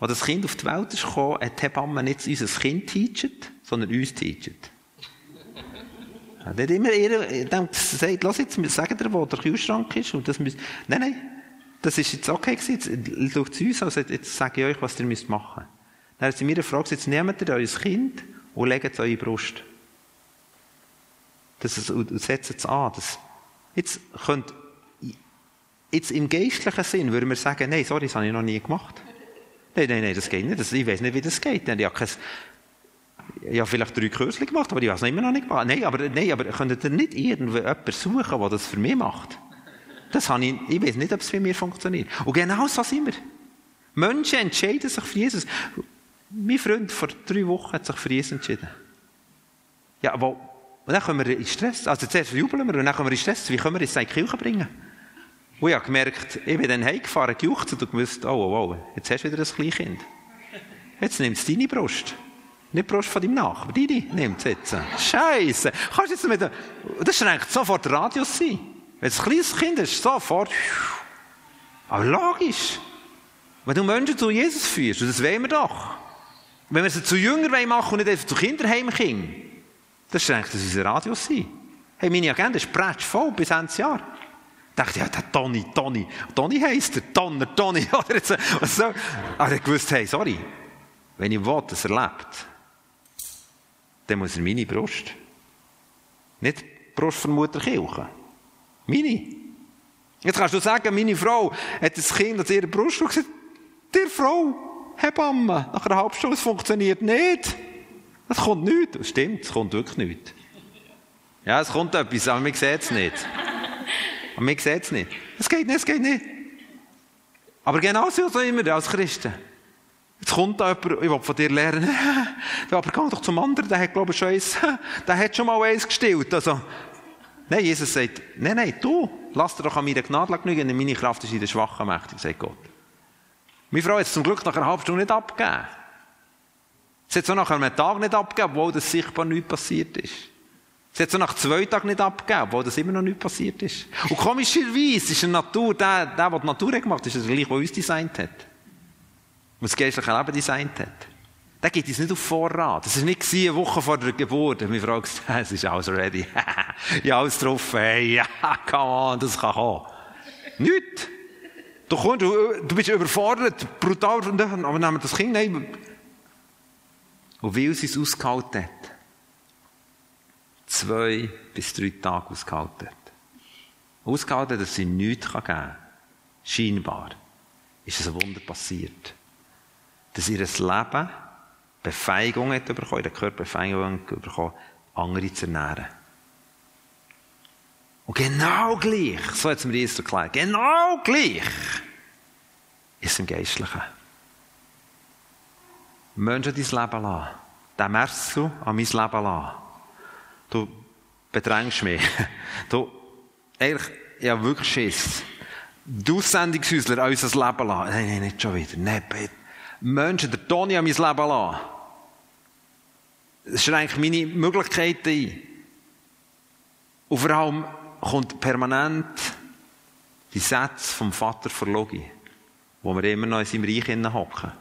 als das Kind auf die Welt ist gekommen, hat die Hebamme nicht unser Kind teachet, sondern uns teachet. <laughs> Hat immer ihr, gesagt, lass jetzt, sagen dir, wo der Kühlschrank ist. Und das müsst, nein, nein, das ist jetzt okay gewesen. Jetzt schaut zu uns, also jetzt sage ich euch, was ihr müsst machen. Dann hat sie mir gefragt, jetzt nehmt ihr euer Kind und legt es eure Brust. Das ist, und setzt es an. Das, jetzt könnt Jetzt im geistlichen Sinn würden wir sagen, nein, sorry, das habe ich noch nie gemacht. Nein, nein, nein, das geht nicht. ich weiß nicht, wie das geht. Ich habe, kein, ich habe vielleicht drei Kurse gemacht, aber ich weiß es immer noch nicht gemacht. Nein, aber, nein, aber könnt ihr nicht irgendwie jemanden suchen, der das für mich macht? Das habe ich, ich weiß nicht, ob es für mich funktioniert. Und genau so sind wir. Menschen entscheiden sich für Jesus. Mein Freund vor drei Wochen hat sich für Jesus entschieden. Ja, aber und dann kommen wir in Stress. Also zuerst jubeln wir und dann kommen wir in Stress. Wie können wir jetzt in die Kirche bringen? Und ich habe gemerkt, ich bin dann heimgefahren, gejuckt und gewusst, oh, oh, oh, jetzt hast du wieder ein Kleinkind. Jetzt nimmst du deine Brust. Nicht die Brust von deinem Nachbarn, deine nimmt es jetzt. Scheiße. Kannst du jetzt mit das schränkt sofort Radius sein. Wenn es ein kleines Kind ist, sofort. Aber logisch. Wenn du Menschen zu Jesus führst, und das wollen wir doch. Wenn wir sie zu Jünger machen und nicht einfach zu Kinderheimkindern, dann schränkt das unser Radius sein. Hey, meine Agenda ist prätsch voll bis Ende Jahr dachte, ja, der Toni, Toni. Toni heisst der, Donner, Toni. <laughs> Oder jetzt, so. Aber ich wusste, hey, sorry, wenn ich will, dass er lebt, dann muss er meine Brust. Nicht die Brust von Mutter Kirche. Meine. Jetzt kannst du sagen, meine Frau hat das Kind an ihrer Brust und gesagt, der Frau, Hebamme, nach einer halben Stunde, es funktioniert nicht. Es kommt nichts. Das stimmt, es kommt wirklich nichts. Ja, es kommt etwas, aber man sieht es nicht. Aber man sieht es nicht. Es geht nicht, es geht nicht. Aber genauso so immer als Christen. Jetzt kommt da jemand, ich will von dir lernen, <laughs> aber geh doch zum anderen, der hat, glaube ich, schon eins, <laughs> der hat schon mal eins gestillt. Also, nein, Jesus sagt, nein, nein, du, lass dir doch an meiner Gnade genügen, meine Kraft ist in der Schwachen mächtig, sagt Gott. Meine Frau hat es zum Glück nach einer halben Stunde nicht abgegeben. Sie hat es auch nach einem Tag nicht abgegeben, obwohl das sichtbar nichts passiert ist. Sie hat es auch nach zwei Tagen nicht abgegeben, obwohl das immer noch nicht passiert ist. Und komischerweise ist die Natur, der, der, der die Natur gemacht hat, ist das gleich, der uns designt hat was das geistliche Leben designt hat. Der gibt uns nicht auf Vorrat. Das war nicht eine Woche vor der Geburt. Meine Frau gesagt, <laughs> es ist alles ready. <laughs> ja, alles drauf. Hey, ja, come on, das kann kommen. Nicht. Du, kommst, du, du bist überfordert, brutal. Aber nehmen wir das Kind nehmen. Und weil sie es ausgehalten hat. Zwei bis drei Tage ausgehalten hat. Ausgehalten, dass sie nichts geben kann. Scheinbar. Ist ein Wunder passiert dass ihr Leben Befähigung hat bekommen, der Körper Befähigung bekommen, andere zu ernähren. Und genau gleich, so hat es mir Jesus erklärt, genau gleich ist es im Geistlichen. Menschen dein Leben lassen. Den Messer an mein Leben lassen. Du bedrängst mich. <laughs> Du, ehrlich, ich habe wirklich Schiss. Du Sendungshäusler an unser Leben lassen. Nein, nein, nicht schon wieder. Nein, bitte. Menschen der Toni an mein Leben lassen. Schränkt meine Möglichkeiten ein. Und vor allem kommt permanent die Sätze vom Vater von Logi, wo wir immer noch in seinem Reich hocken.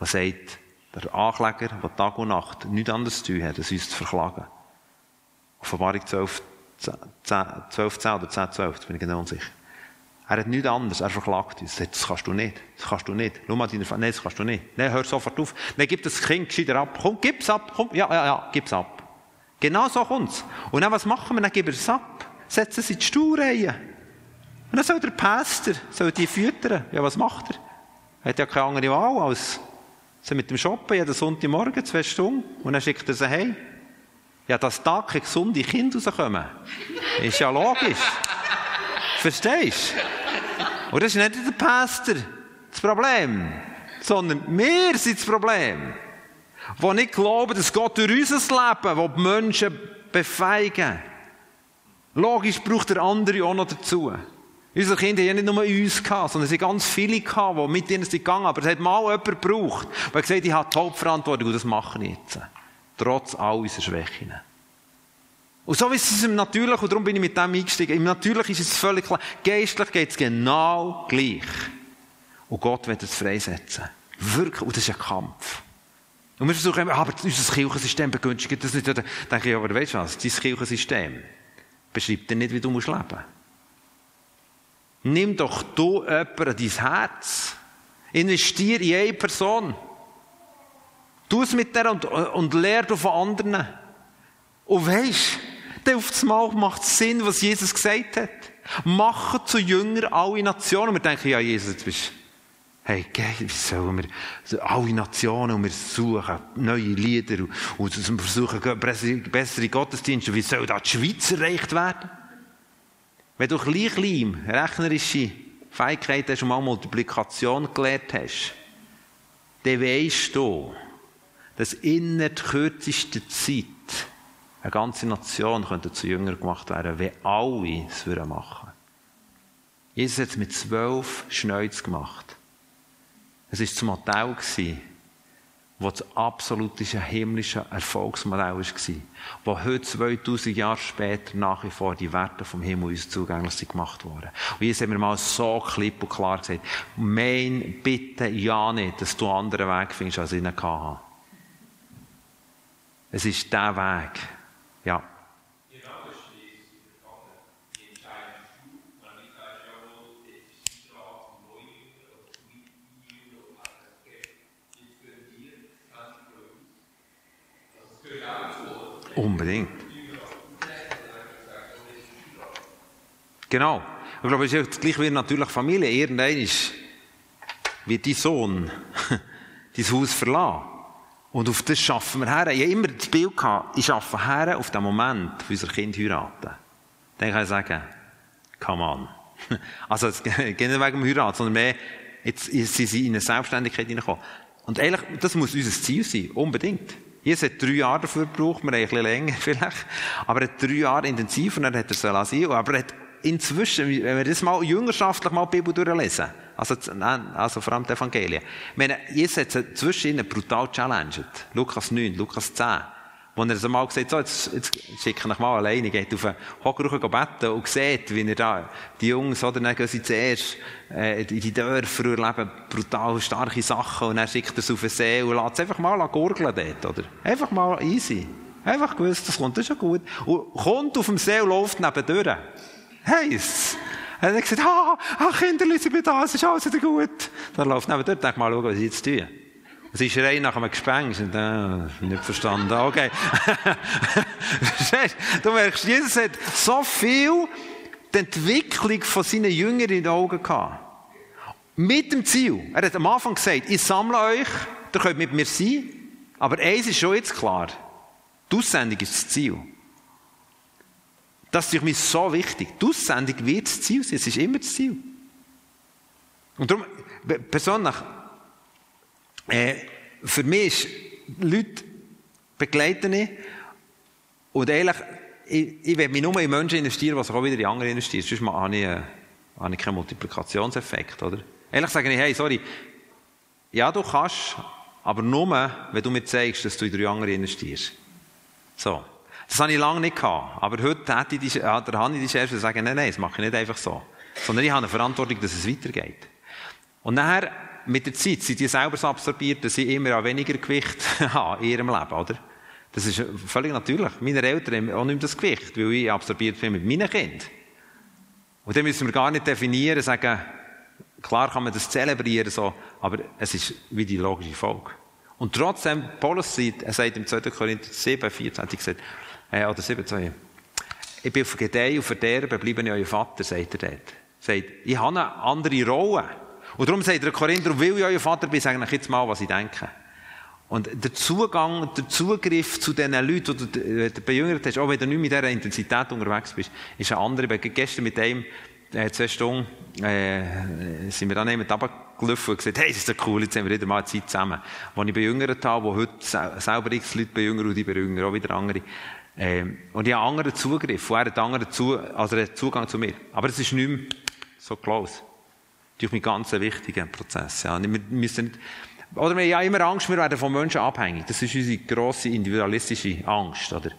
Er sagt, der Ankläger, der Tag und Nacht nichts anderes zu tun hat, als uns zu verklagen. Offenbarung 12, 10, 12, 10 oder 10, 12, bin ich genau unsicher. Er hat nichts anderes. Er verklagt uns. Sagt, das kannst du nicht. Das kannst du nicht. Schau mal deine Nein, das kannst du nicht. Nein, hör sofort auf. Nein, gib das Kind gescheiter ab. Komm, gib's ab. Komm, ja, ja, ja, gib's ab. Genau so kommt's. Und dann, was machen wir? Dann geben wir es ab. Setzen es in die Stuhlreihe. Und dann soll der Pastor, soll die füttern. Ja, was macht er? Er hat ja keine andere Wahl als sie mit dem Shoppen jeden Sonntagmorgen, zwei Stunden. Und dann schickt er sie heim. Ja, dass da keine gesunde Kinder rauskommen. Ist ja logisch. Verstehst du? Und das ist nicht der Pastor das Problem, sondern wir sind das Problem. Wo nicht glauben, dass Gott durch unser Leben, die Menschen befeigen. Logisch braucht der andere auch noch dazu. Unsere Kinder haben ja nicht nur uns gehabt, sondern es sind ganz viele gehabt, die mit ihnen sind gegangen. Aber es hat mal jemand gebraucht, der gesagt hat, ich habe die Hauptverantwortung und das mache ich jetzt. Trotz all unserer Schwächen. Und so ist es im Natürlichen, und darum bin ich mit dem eingestiegen. Im Natürlichen ist es völlig klar. Geistlich geht es genau gleich. Und Gott wird es freisetzen. Wirklich. Und das ist ein Kampf. Und wir versuchen immer, aber unser Kirchensystem begünstigt das nicht. Dann denke ich, aber weißt du was? Dein Kirchensystem beschreibt dir nicht, wie du musst leben Nimm doch du jemanden an dein Herz. Investier in eine Person. Tu es mit der und, und lehr du von anderen. Und weisst, dann auf das Mal macht es Sinn, was Jesus gesagt hat. Machen zu Jünger alle Nationen. Und wir denken, ja, Jesus, jetzt bist Hey, wie sollen wir alle Nationen und wir suchen neue Lieder und, und versuchen bessere Gottesdienste. Wie soll da die Schweiz erreicht werden? Wenn du gleich klein rechnerische Fähigkeiten hast und mal Multiplikation gelernt hast, dann weisst du, dass in der kürzesten Zeit eine ganze Nation könnte zu Jünger gemacht werden, wenn alle es machen würden. Jesus hat es mit zwölf Schnäuz gemacht. Es war zum Modell, wo das absolute himmlische Erfolgsmodell war, wo heute 2000 Jahre später nach wie vor die Werte vom Himmel uns zugänglich gemacht worden. Und jetzt haben wir mal so klipp und klar gesagt, mein bitte ja nicht, dass du einen anderen Weg findest, als ich ihn hatte. Es ist der Weg, ja. Unbedingt. Genau. Ich glaube, es ist gleich wie natürlich Familie. Irgendein ist, wird dein Sohn <laughs> dein Haus verlassen. Und auf das schaffen wir her. Ich habe immer das Bild gehabt, ich schaffe her auf den Moment, wo unser Kind heiraten. Dann kann ich sagen, come on. <laughs> Also, es geht nicht wegen dem Heirat, sondern mehr, jetzt sind sie in eine Selbstständigkeit hineingekommen. Und eigentlich, das muss unser Ziel sein. Unbedingt. Jesus hat drei Jahre dafür gebraucht, wir haben ein bisschen länger <laughs> vielleicht. Aber er hat drei Jahre intensiv und dann hat er es lassen. Aber er hat inzwischen, wenn wir das mal jüngerschaftlich mal die Bibel durchlesen, also, also vor allem die Evangelien. Ich meine, Jesus hat sie zwischen ihnen brutal challenged. Lukas 9, Lukas 10. Wo er so mal gesagt so, jetzt, jetzt schicke ich mal alleine, geht auf den Hocker beten und sieht, wie er da, die Jungs, oder, dann gehen sie zuerst, äh, in die Dörfer erleben brutal starke Sachen und dann schickt er es auf den See und lässt es einfach mal gurgeln dort, oder? Einfach mal easy. Einfach gewusst, das kommt, das ist schon gut. Und kommt auf dem See und läuft nebendurch. Heiss! Er hat gesagt, ah, ah Kinderli, ich bin da, es ist alles wieder gut. Dann läuft neben dort, denk mal, was sie jetzt tun. Sie schreien nach einem Gespenst. Und, äh, nicht verstanden. Okay. <laughs> du merkst, Jesus hat so viel die Entwicklung von seinen Jüngern in den Augen gehabt. Mit dem Ziel. Er hat am Anfang gesagt, ich sammle euch, ihr könnt mit mir sein. Aber eins ist schon jetzt klar. Die Aussendung ist das Ziel. Das ist mir so wichtig. Die Aussendung wird das Ziel sein. Es ist immer das Ziel. Und darum, persönlich, äh, für mich ist Leute begleiten ich und ehrlich, ich, ich will mich nur in Menschen investieren, was auch wieder in andere investiert. Sonst habe ich, äh, habe ich keinen Multiplikationseffekt, oder? Ehrlich sage ich, hey, sorry, ja, du kannst, aber nur, wenn du mir zeigst, dass du in drei andere investierst. So. Das habe ich lange nicht gehabt. Aber heute hätte ich die, habe ich die zu sagen, nein, nein, das mache ich nicht einfach so. Sondern ich habe eine Verantwortung, dass es weitergeht. Und nachher, mit der Zeit, sind die selber so absorbiert, dass ich immer weniger Gewicht <laughs> habe in ihrem Leben, oder? Das ist völlig natürlich. Meine Eltern haben auch nicht mehr das Gewicht, weil ich absorbiert bin mit meinen Kindern. Und dann müssen wir gar nicht definieren, sagen, klar kann man das zelebrieren, so, aber es ist wie die logische Folge. Und trotzdem, Paulus sagt, er sagt im 2. Korinther 7, 14, hat gesagt, äh, oder 17. Ich bin auf Gedeih und Verderben, bleibe ich euer Vater, sagt er dort. Sagt, ich habe eine andere Rolle. Und darum sagt der Korinther, will ich euer Vater bin, sage ich jetzt mal, was ich denke. Und der Zugang, der Zugriff zu diesen Leuten, die du bejüngert hast, auch wenn du nicht mit dieser Intensität unterwegs bist, ist ein anderer. Ich gestern mit einem, äh, zwei Stunden, äh, sind wir dann eben runtergelaufen und gesagt, hey, das ist so cool, jetzt haben wir wieder mal Zeit zusammen. Wo ich bejüngert habe, wo heute selber x Leute bejüngern und die bejüngern auch wieder andere. Ähm, und ich habe einen anderen Zugriff, und er hat anderen zu, also er Zugang zu mir. Aber es ist nicht mehr so close. Durch meinen ganz wichtigen Prozess. Ja. Wir müssen nicht, oder wir haben immer Angst, wir werden von Menschen abhängig. Das ist unsere grosse individualistische Angst, oder?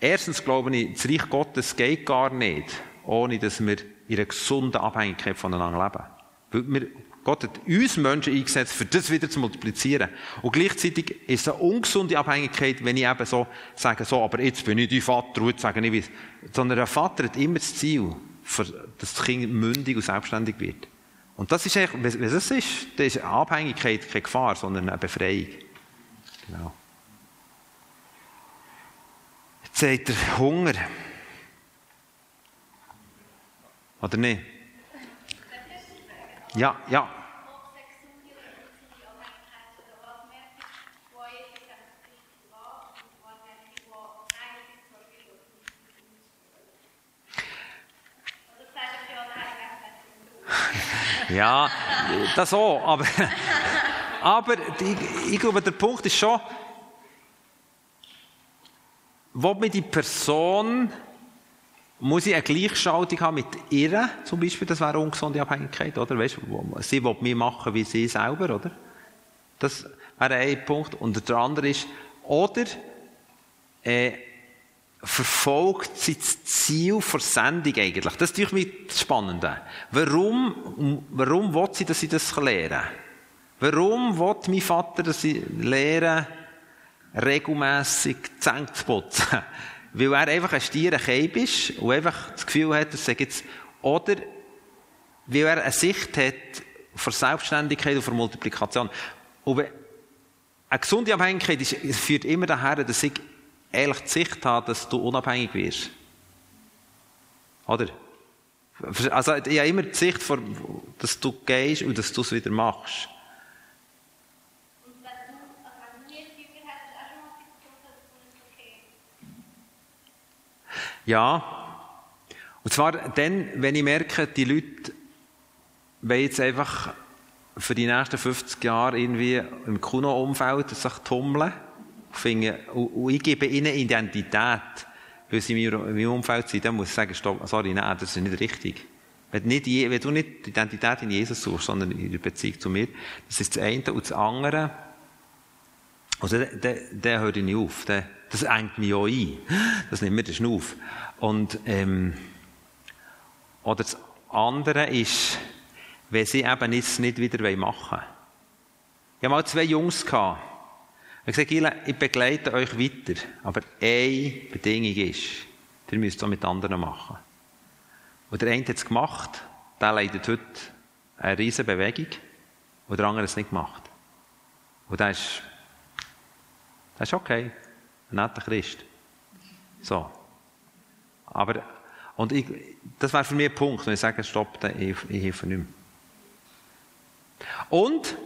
Erstens glaube ich, das Reich Gottes geht gar nicht, ohne dass wir in einer gesunden Abhängigkeit voneinander leben. Weil wir Gott hat uns Menschen eingesetzt, für das wieder zu multiplizieren. Und gleichzeitig ist es eine ungesunde Abhängigkeit, wenn ich eben so sage, so, aber jetzt bin ich dein Vater, und sage ich wie Sondern der Vater hat immer das Ziel, dass das Kind mündig und selbstständig wird. Und das ist eigentlich, was es ist, das ist eine Abhängigkeit keine Gefahr, sondern eine Befreiung. Genau. Jetzt sagt er Hunger. Oder nicht? Ja, ja. Ja, das auch. Aber, aber ich, ich glaube, der Punkt ist schon, wo mir die Person, muss ich eine Gleichschaltung haben mit ihr, zum Beispiel, das wäre eine ungesunde Abhängigkeit, oder? Weißt, sie will mir machen wie sie selber, oder? Das wäre ein Punkt. Und der andere ist, oder, äh, verfolgt das Ziel der Sendung eigentlich? Das ist natürlich das Spannende. Warum, warum will sie, dass sie das lernen? Warum will mein Vater, dass sie lernen, regelmässig Zähne zu putzen? <laughs> Weil er einfach ein stierer Keib ist und einfach das Gefühl hat, dass er jetzt, oder weil er eine Sicht hat für Selbstständigkeit und für Multiplikation. Und eine gesunde Abhängigkeit ist, führt immer daher, dass ich ehrlich die Sicht haben, dass du unabhängig wirst. Oder? Also, ich habe immer die Sicht, vor, dass du gehst und dass du es wieder machst. Ja. Und zwar dann, wenn ich merke, die Leute wollen jetzt einfach für die nächsten 50 Jahre irgendwie im Kuno-Umfeld sich tummeln. Und ich gebe ihnen Identität, weil sie in meinem Umfeld sind, dann muss ich sagen, stopp, sorry, nein, das ist nicht richtig. Wenn, nicht, wenn du nicht die Identität in Jesus suchst, sondern in der Beziehung zu mir, das ist das eine. Und das andere, also, der, der hört nicht auf. Der, das engt mich auch ein. Das nimmt mir den Schnuff. Und, ähm, oder das andere ist, wenn sie eben jetzt nicht wieder machen wollen. Ich hatte mal zwei Jungs. Gehabt. Ich habe gesagt, ich begleite euch weiter. Aber eine Bedingung ist, ihr müsst es auch mit anderen machen. Und der eine hat es gemacht, der leidet heute eine riesige Bewegung. Und der andere hat es nicht gemacht. Und der ist, das ist okay. Ein netter Christ. So. Aber, und ich, das wäre für mich ein Punkt, wenn ich sage, stopp, ich, ich helfe nicht mehr. Und,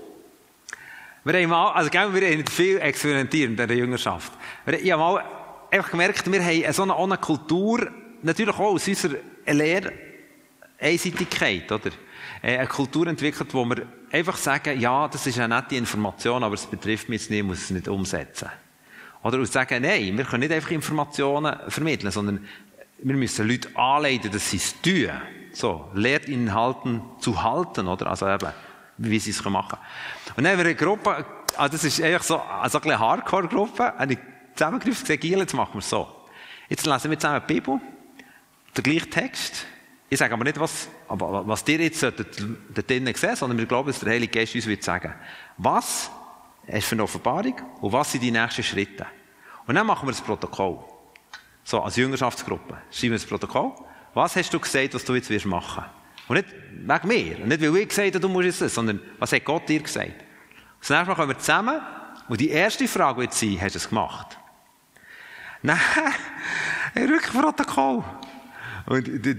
wir haben mal, also gell, wir haben viel experimentiert in dieser Jüngerschaft. Ich habe mal einfach gemerkt, wir haben so eine, eine Kultur, natürlich auch aus unserer Lehre, Einseitigkeit, oder? Eine Kultur entwickelt, wo wir einfach sagen, ja, das ist eine nette Information, aber es betrifft mich jetzt nicht, ich muss es nicht umsetzen. Oder und sagen, nein, wir können nicht einfach Informationen vermitteln, sondern wir müssen Leute anleiten, dass sie es tun. So, Lehrinhalten zu halten, oder? Also eben, wie sie es machen können. Und dann haben wir eine Gruppe, also das ist eigentlich so, also eine Hardcore-Gruppe, eine zusammengegriffen, gesagt, jetzt machen wir es so. Jetzt lesen wir zusammen die Bibel, den gleichen Text. Ich sage aber nicht, was, aber was ihr jetzt da drinnen sehen, sondern wir glauben, dass der Heilige Geist uns wird sagen, was ist für eine Offenbarung und was sind die nächsten Schritte. Und dann machen wir das Protokoll. So, als Jüngerschaftsgruppe. Schreiben wir das Protokoll. Was hast du gesagt, was du jetzt machen? Und nicht wegen mir. Und nicht, weil ich gesagt habe, du musst es, sondern was hat Gott dir gesagt? Das nächste Mal kommen wir zusammen und die erste Frage wird sein, hast du es gemacht? Nein, <laughs> ein Rückprotokoll. Und die,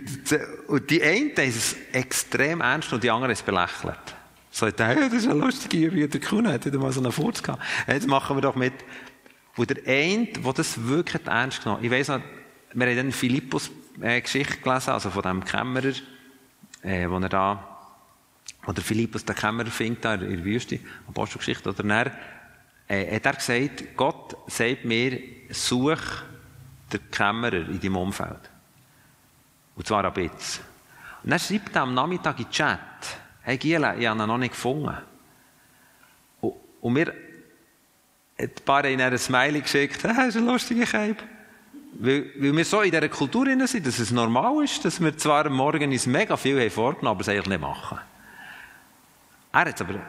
und die eine haben es extrem ernst und die andere ist belächelt. So, hey, das ist eine lustige Übung, der Kuhn hat wieder mal so einen Furz gehabt. Jetzt machen wir doch mit. Wo der eine, der das wirklich ernst genommen Ich weiss noch, wir haben dann Philippus äh, gelesen, also von dem Kämmerer, äh, wo er da, wo der Philippus den Kämmerer findet, da in der Wüste, Apostelgeschichte, oder er, äh, hat gesagt, Gott sagt mir, such den Kämmerer in deinem Umfeld. Und zwar ab jetzt. Und dann schreibt am Nachmittag in Chat, hey Giela, ich habe ihn noch nicht gefunden. Und, und wir, ein paar haben ein Smiley geschickt, <laughs> das ist ein lustiger. Weil, weil wir so in dieser Kultur sind, dass es normal ist, dass wir zwar am Morgen uns mega viel haben vorgenommen, aber es eigentlich nicht machen. Er hat es aber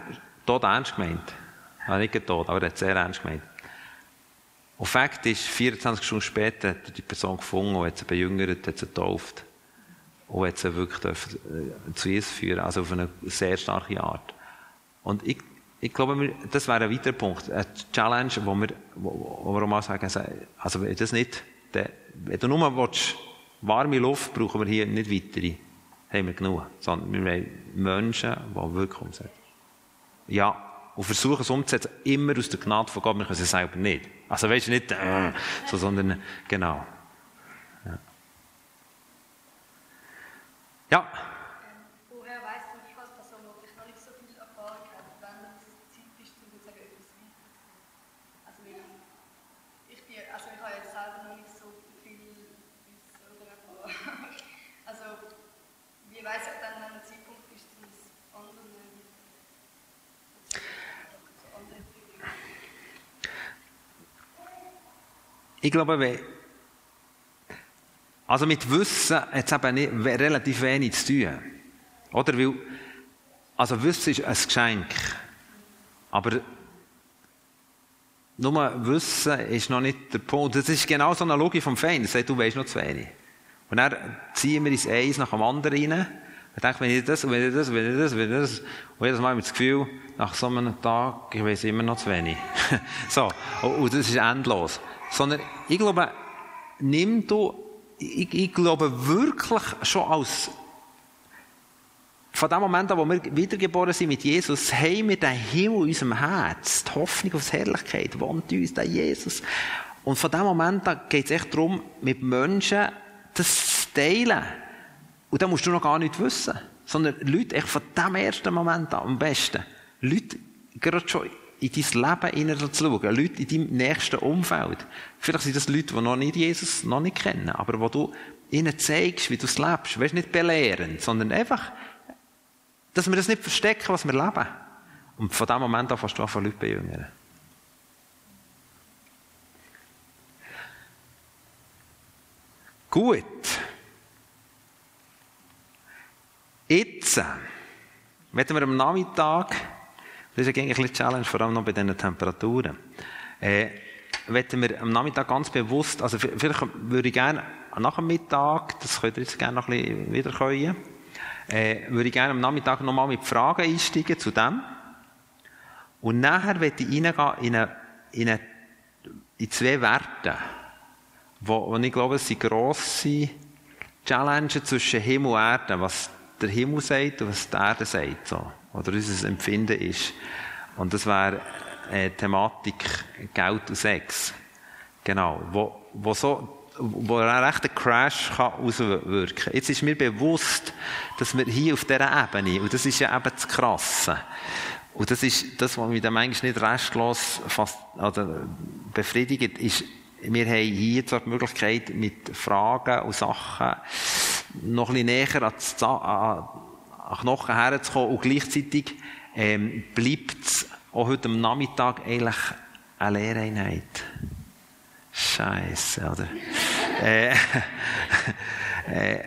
tot ernst gemeint. Ja, nicht tot, aber er hat es sehr ernst gemeint. Und Fakt ist, 24 Stunden später hat er die Person gefunden und hat sie bejüngert, hat sie getauft. Und hat sie wirklich äh, zu Jesus führen, also auf eine sehr starke Art. Und ich, ich glaube, das wäre ein weiterer Punkt, eine Challenge, wo wir, wo, wo wir auch mal sagen, also wenn das nicht wenn du nur willst, warme Luft, brauchen wir hier nicht weitere. Haben wir genug. Sondern wir wollen Menschen, die wirklich umsetzen. Ja, und versuchen es umzusetzen, immer aus der Gnade von Gott. Wir können es selber nicht. Also weißt du, nicht, äh, so, sondern, genau. Ja. ja. Woher weißt du, ich als Person, die ich noch nicht so viel Erfahrung habe, wenn es Zeit ist, um sozusagen etwas weiterzugeben? Also, ich, bin, also ich habe jetzt selber noch nicht so viel Wissen oder Erfahrung. Also, wie weiß ich dann, wenn ein Zeitpunkt ist, um es anderen Ich glaube, wenn, also mit Wissen hat es eben nicht, relativ wenig zu tun. Oder? Weil, also Wissen ist ein Geschenk. Aber nur Wissen ist noch nicht der Punkt. Das ist genau so eine Logik vom Feind. Er sagt, du weißt noch zu wenig. Und dann ziehen wir ins Eins nach dem anderen rein. Ich denke, wenn ich das, wenn ich das, wenn ich das, wenn ich das, und jedes Mal habe ich das Gefühl, nach so einem Tag, ich weiß immer noch zu wenig. <laughs> so. Und das ist endlos. Sondern, ich glaube, nimm du, ich, ich glaube wirklich schon als, von dem Moment an, wo wir wiedergeboren sind mit Jesus, haben wir den Himmel in unserem Herz. Die Hoffnung auf die Herrlichkeit wohnt in uns, der Jesus. Und von dem Moment an geht es echt darum, mit Menschen das zu teilen. Und da musst du noch gar nicht wissen. Sondern Leute, echt von dem ersten Moment an am besten. Leute, gerade schon in dein Leben zu schauen. Leute in deinem nächsten Umfeld. Vielleicht sind das Leute, die noch nicht Jesus noch nicht kennen, aber wo du ihnen zeigst, wie du es lebst. Weißt nicht belehren, sondern einfach, dass wir das nicht verstecken, was wir leben. Und von dem Moment an fängst du an, von Leuten bejüngern. Gut. Jetzt werden wir am Nachmittag, das ist eigentlich eine Challenge, vor allem noch bei diesen Temperaturen, äh, werden wir am Nachmittag ganz bewusst, also vielleicht würde ich gerne nach dem Mittag, das könnt ihr jetzt gerne noch ein bisschen wiederkommen, äh, würde ich gerne am Nachmittag nochmal mit Fragen einsteigen zu dem. Und nachher werde ich reingehen in, eine, in, eine, in zwei Werte, wo, wo ich glaube, es sind grosse Challenges zwischen Himmel und Erde, was der Himmel sagt und was die Erde sagt, so. oder unser Empfinden ist. Und das wäre äh, Thematik Geld und Sex. Genau. Wo, wo so wo ein rechter Crash kann auswirken kann. Jetzt ist mir bewusst, dass wir hier auf dieser Ebene, und das ist ja eben das Krasse, und das ist das, was mich dann manchmal nicht restlos fast, oder befriedigt, ist, wir haben hier die Möglichkeit, mit Fragen und Sachen noch ein bisschen näher an, an Knochen herzukommen und gleichzeitig ähm, bleibt es auch heute am Nachmittag eigentlich eine Lehreinheit. Scheiße, oder? <laughs> äh, <laughs> äh,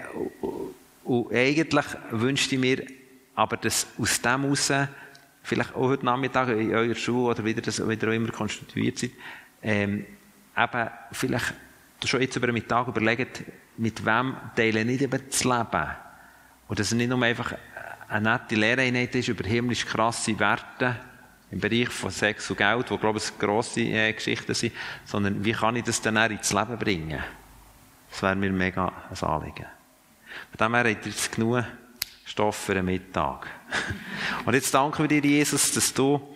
und eigentlich wünschte ich mir, aber dass aus dem heraus, vielleicht auch heute Nachmittag in eurer Schule oder wieder, das, wieder auch immer konstituiert seid, ähm, eben vielleicht schon jetzt über den Mittag überlegt, mit wem teile ich eben das Leben. Und dass es nicht nur einfach eine nette Lehreinheit ist über himmlisch krasse Werte im Bereich von Sex und Geld, wo, glaube ich, grosse äh, Geschichten sind, sondern wie kann ich das dann ins Leben bringen? Das wäre mir mega ein Anliegen. Von dem her habt ihr jetzt genug Stoff für einen Mittag. <laughs> Und jetzt danken wir dir, Jesus, dass du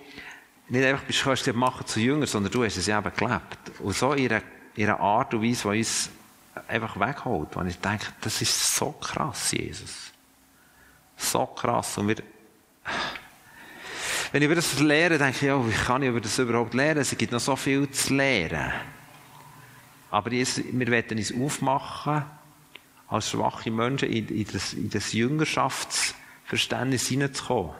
nicht einfach bist, kannst du machen zu Jünger, sondern du hast es ja eben gelebt. Und so in einer, in einer Art und Weise, die uns einfach wegholt. Und ich denke, das ist so krass, Jesus. So krass. Und wir, wenn ich über das lehre, denke ich, ja, wie kann ich über das überhaupt lernen? Es gibt noch so viel zu lernen. Aber Jesus, wir werden uns aufmachen, als schwache Menschen in, in, das, in das Jüngerschaftsverständnis hineinzukommen.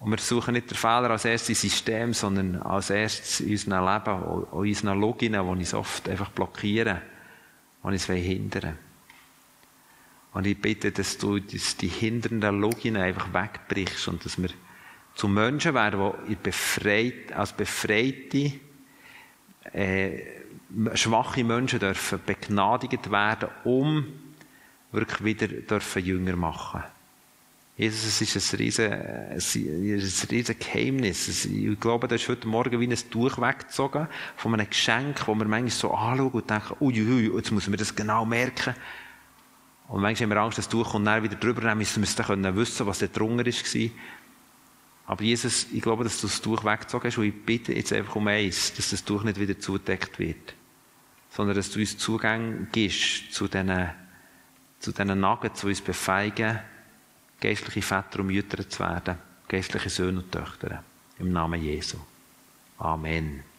Und wir suchen nicht den Fehler als erstes im System, sondern als erstes in unserem Leben, in unseren Loginen, die uns oft einfach blockieren, die uns hindern Und ich bitte, dass du die hindernden Loginen einfach wegbrichst und dass wir zu Menschen werden, die befreit, als befreite, äh, schwache Menschen dürfen begnadigt werden, um wirklich wieder dürfen Jünger machen dürfen. Jesus, es ist ein riesen, riesen Geheimnis. Ich glaube, da ist heute Morgen wie ein Tuch weggezogen von einem Geschenk, wo man manchmal so anschaut und denkt, uiuiui, jetzt muss man das genau merken. Und manchmal haben wir Angst, das Tuch kommt dann wieder drüber, dann müssen wir dann wissen, was da drunter war. Aber Jesus, ich glaube, dass du das Tuch weggezogen hast und ich bitte jetzt einfach um eins, dass das Tuch nicht wieder zudeckt wird. Sondern dass du uns Zugang gibst zu diesen, zu diesen Nuggets, die uns befeigen, geistliche Väter und Mütter zu werden, geistliche Söhne und Töchter. Im Namen Jesu. Amen.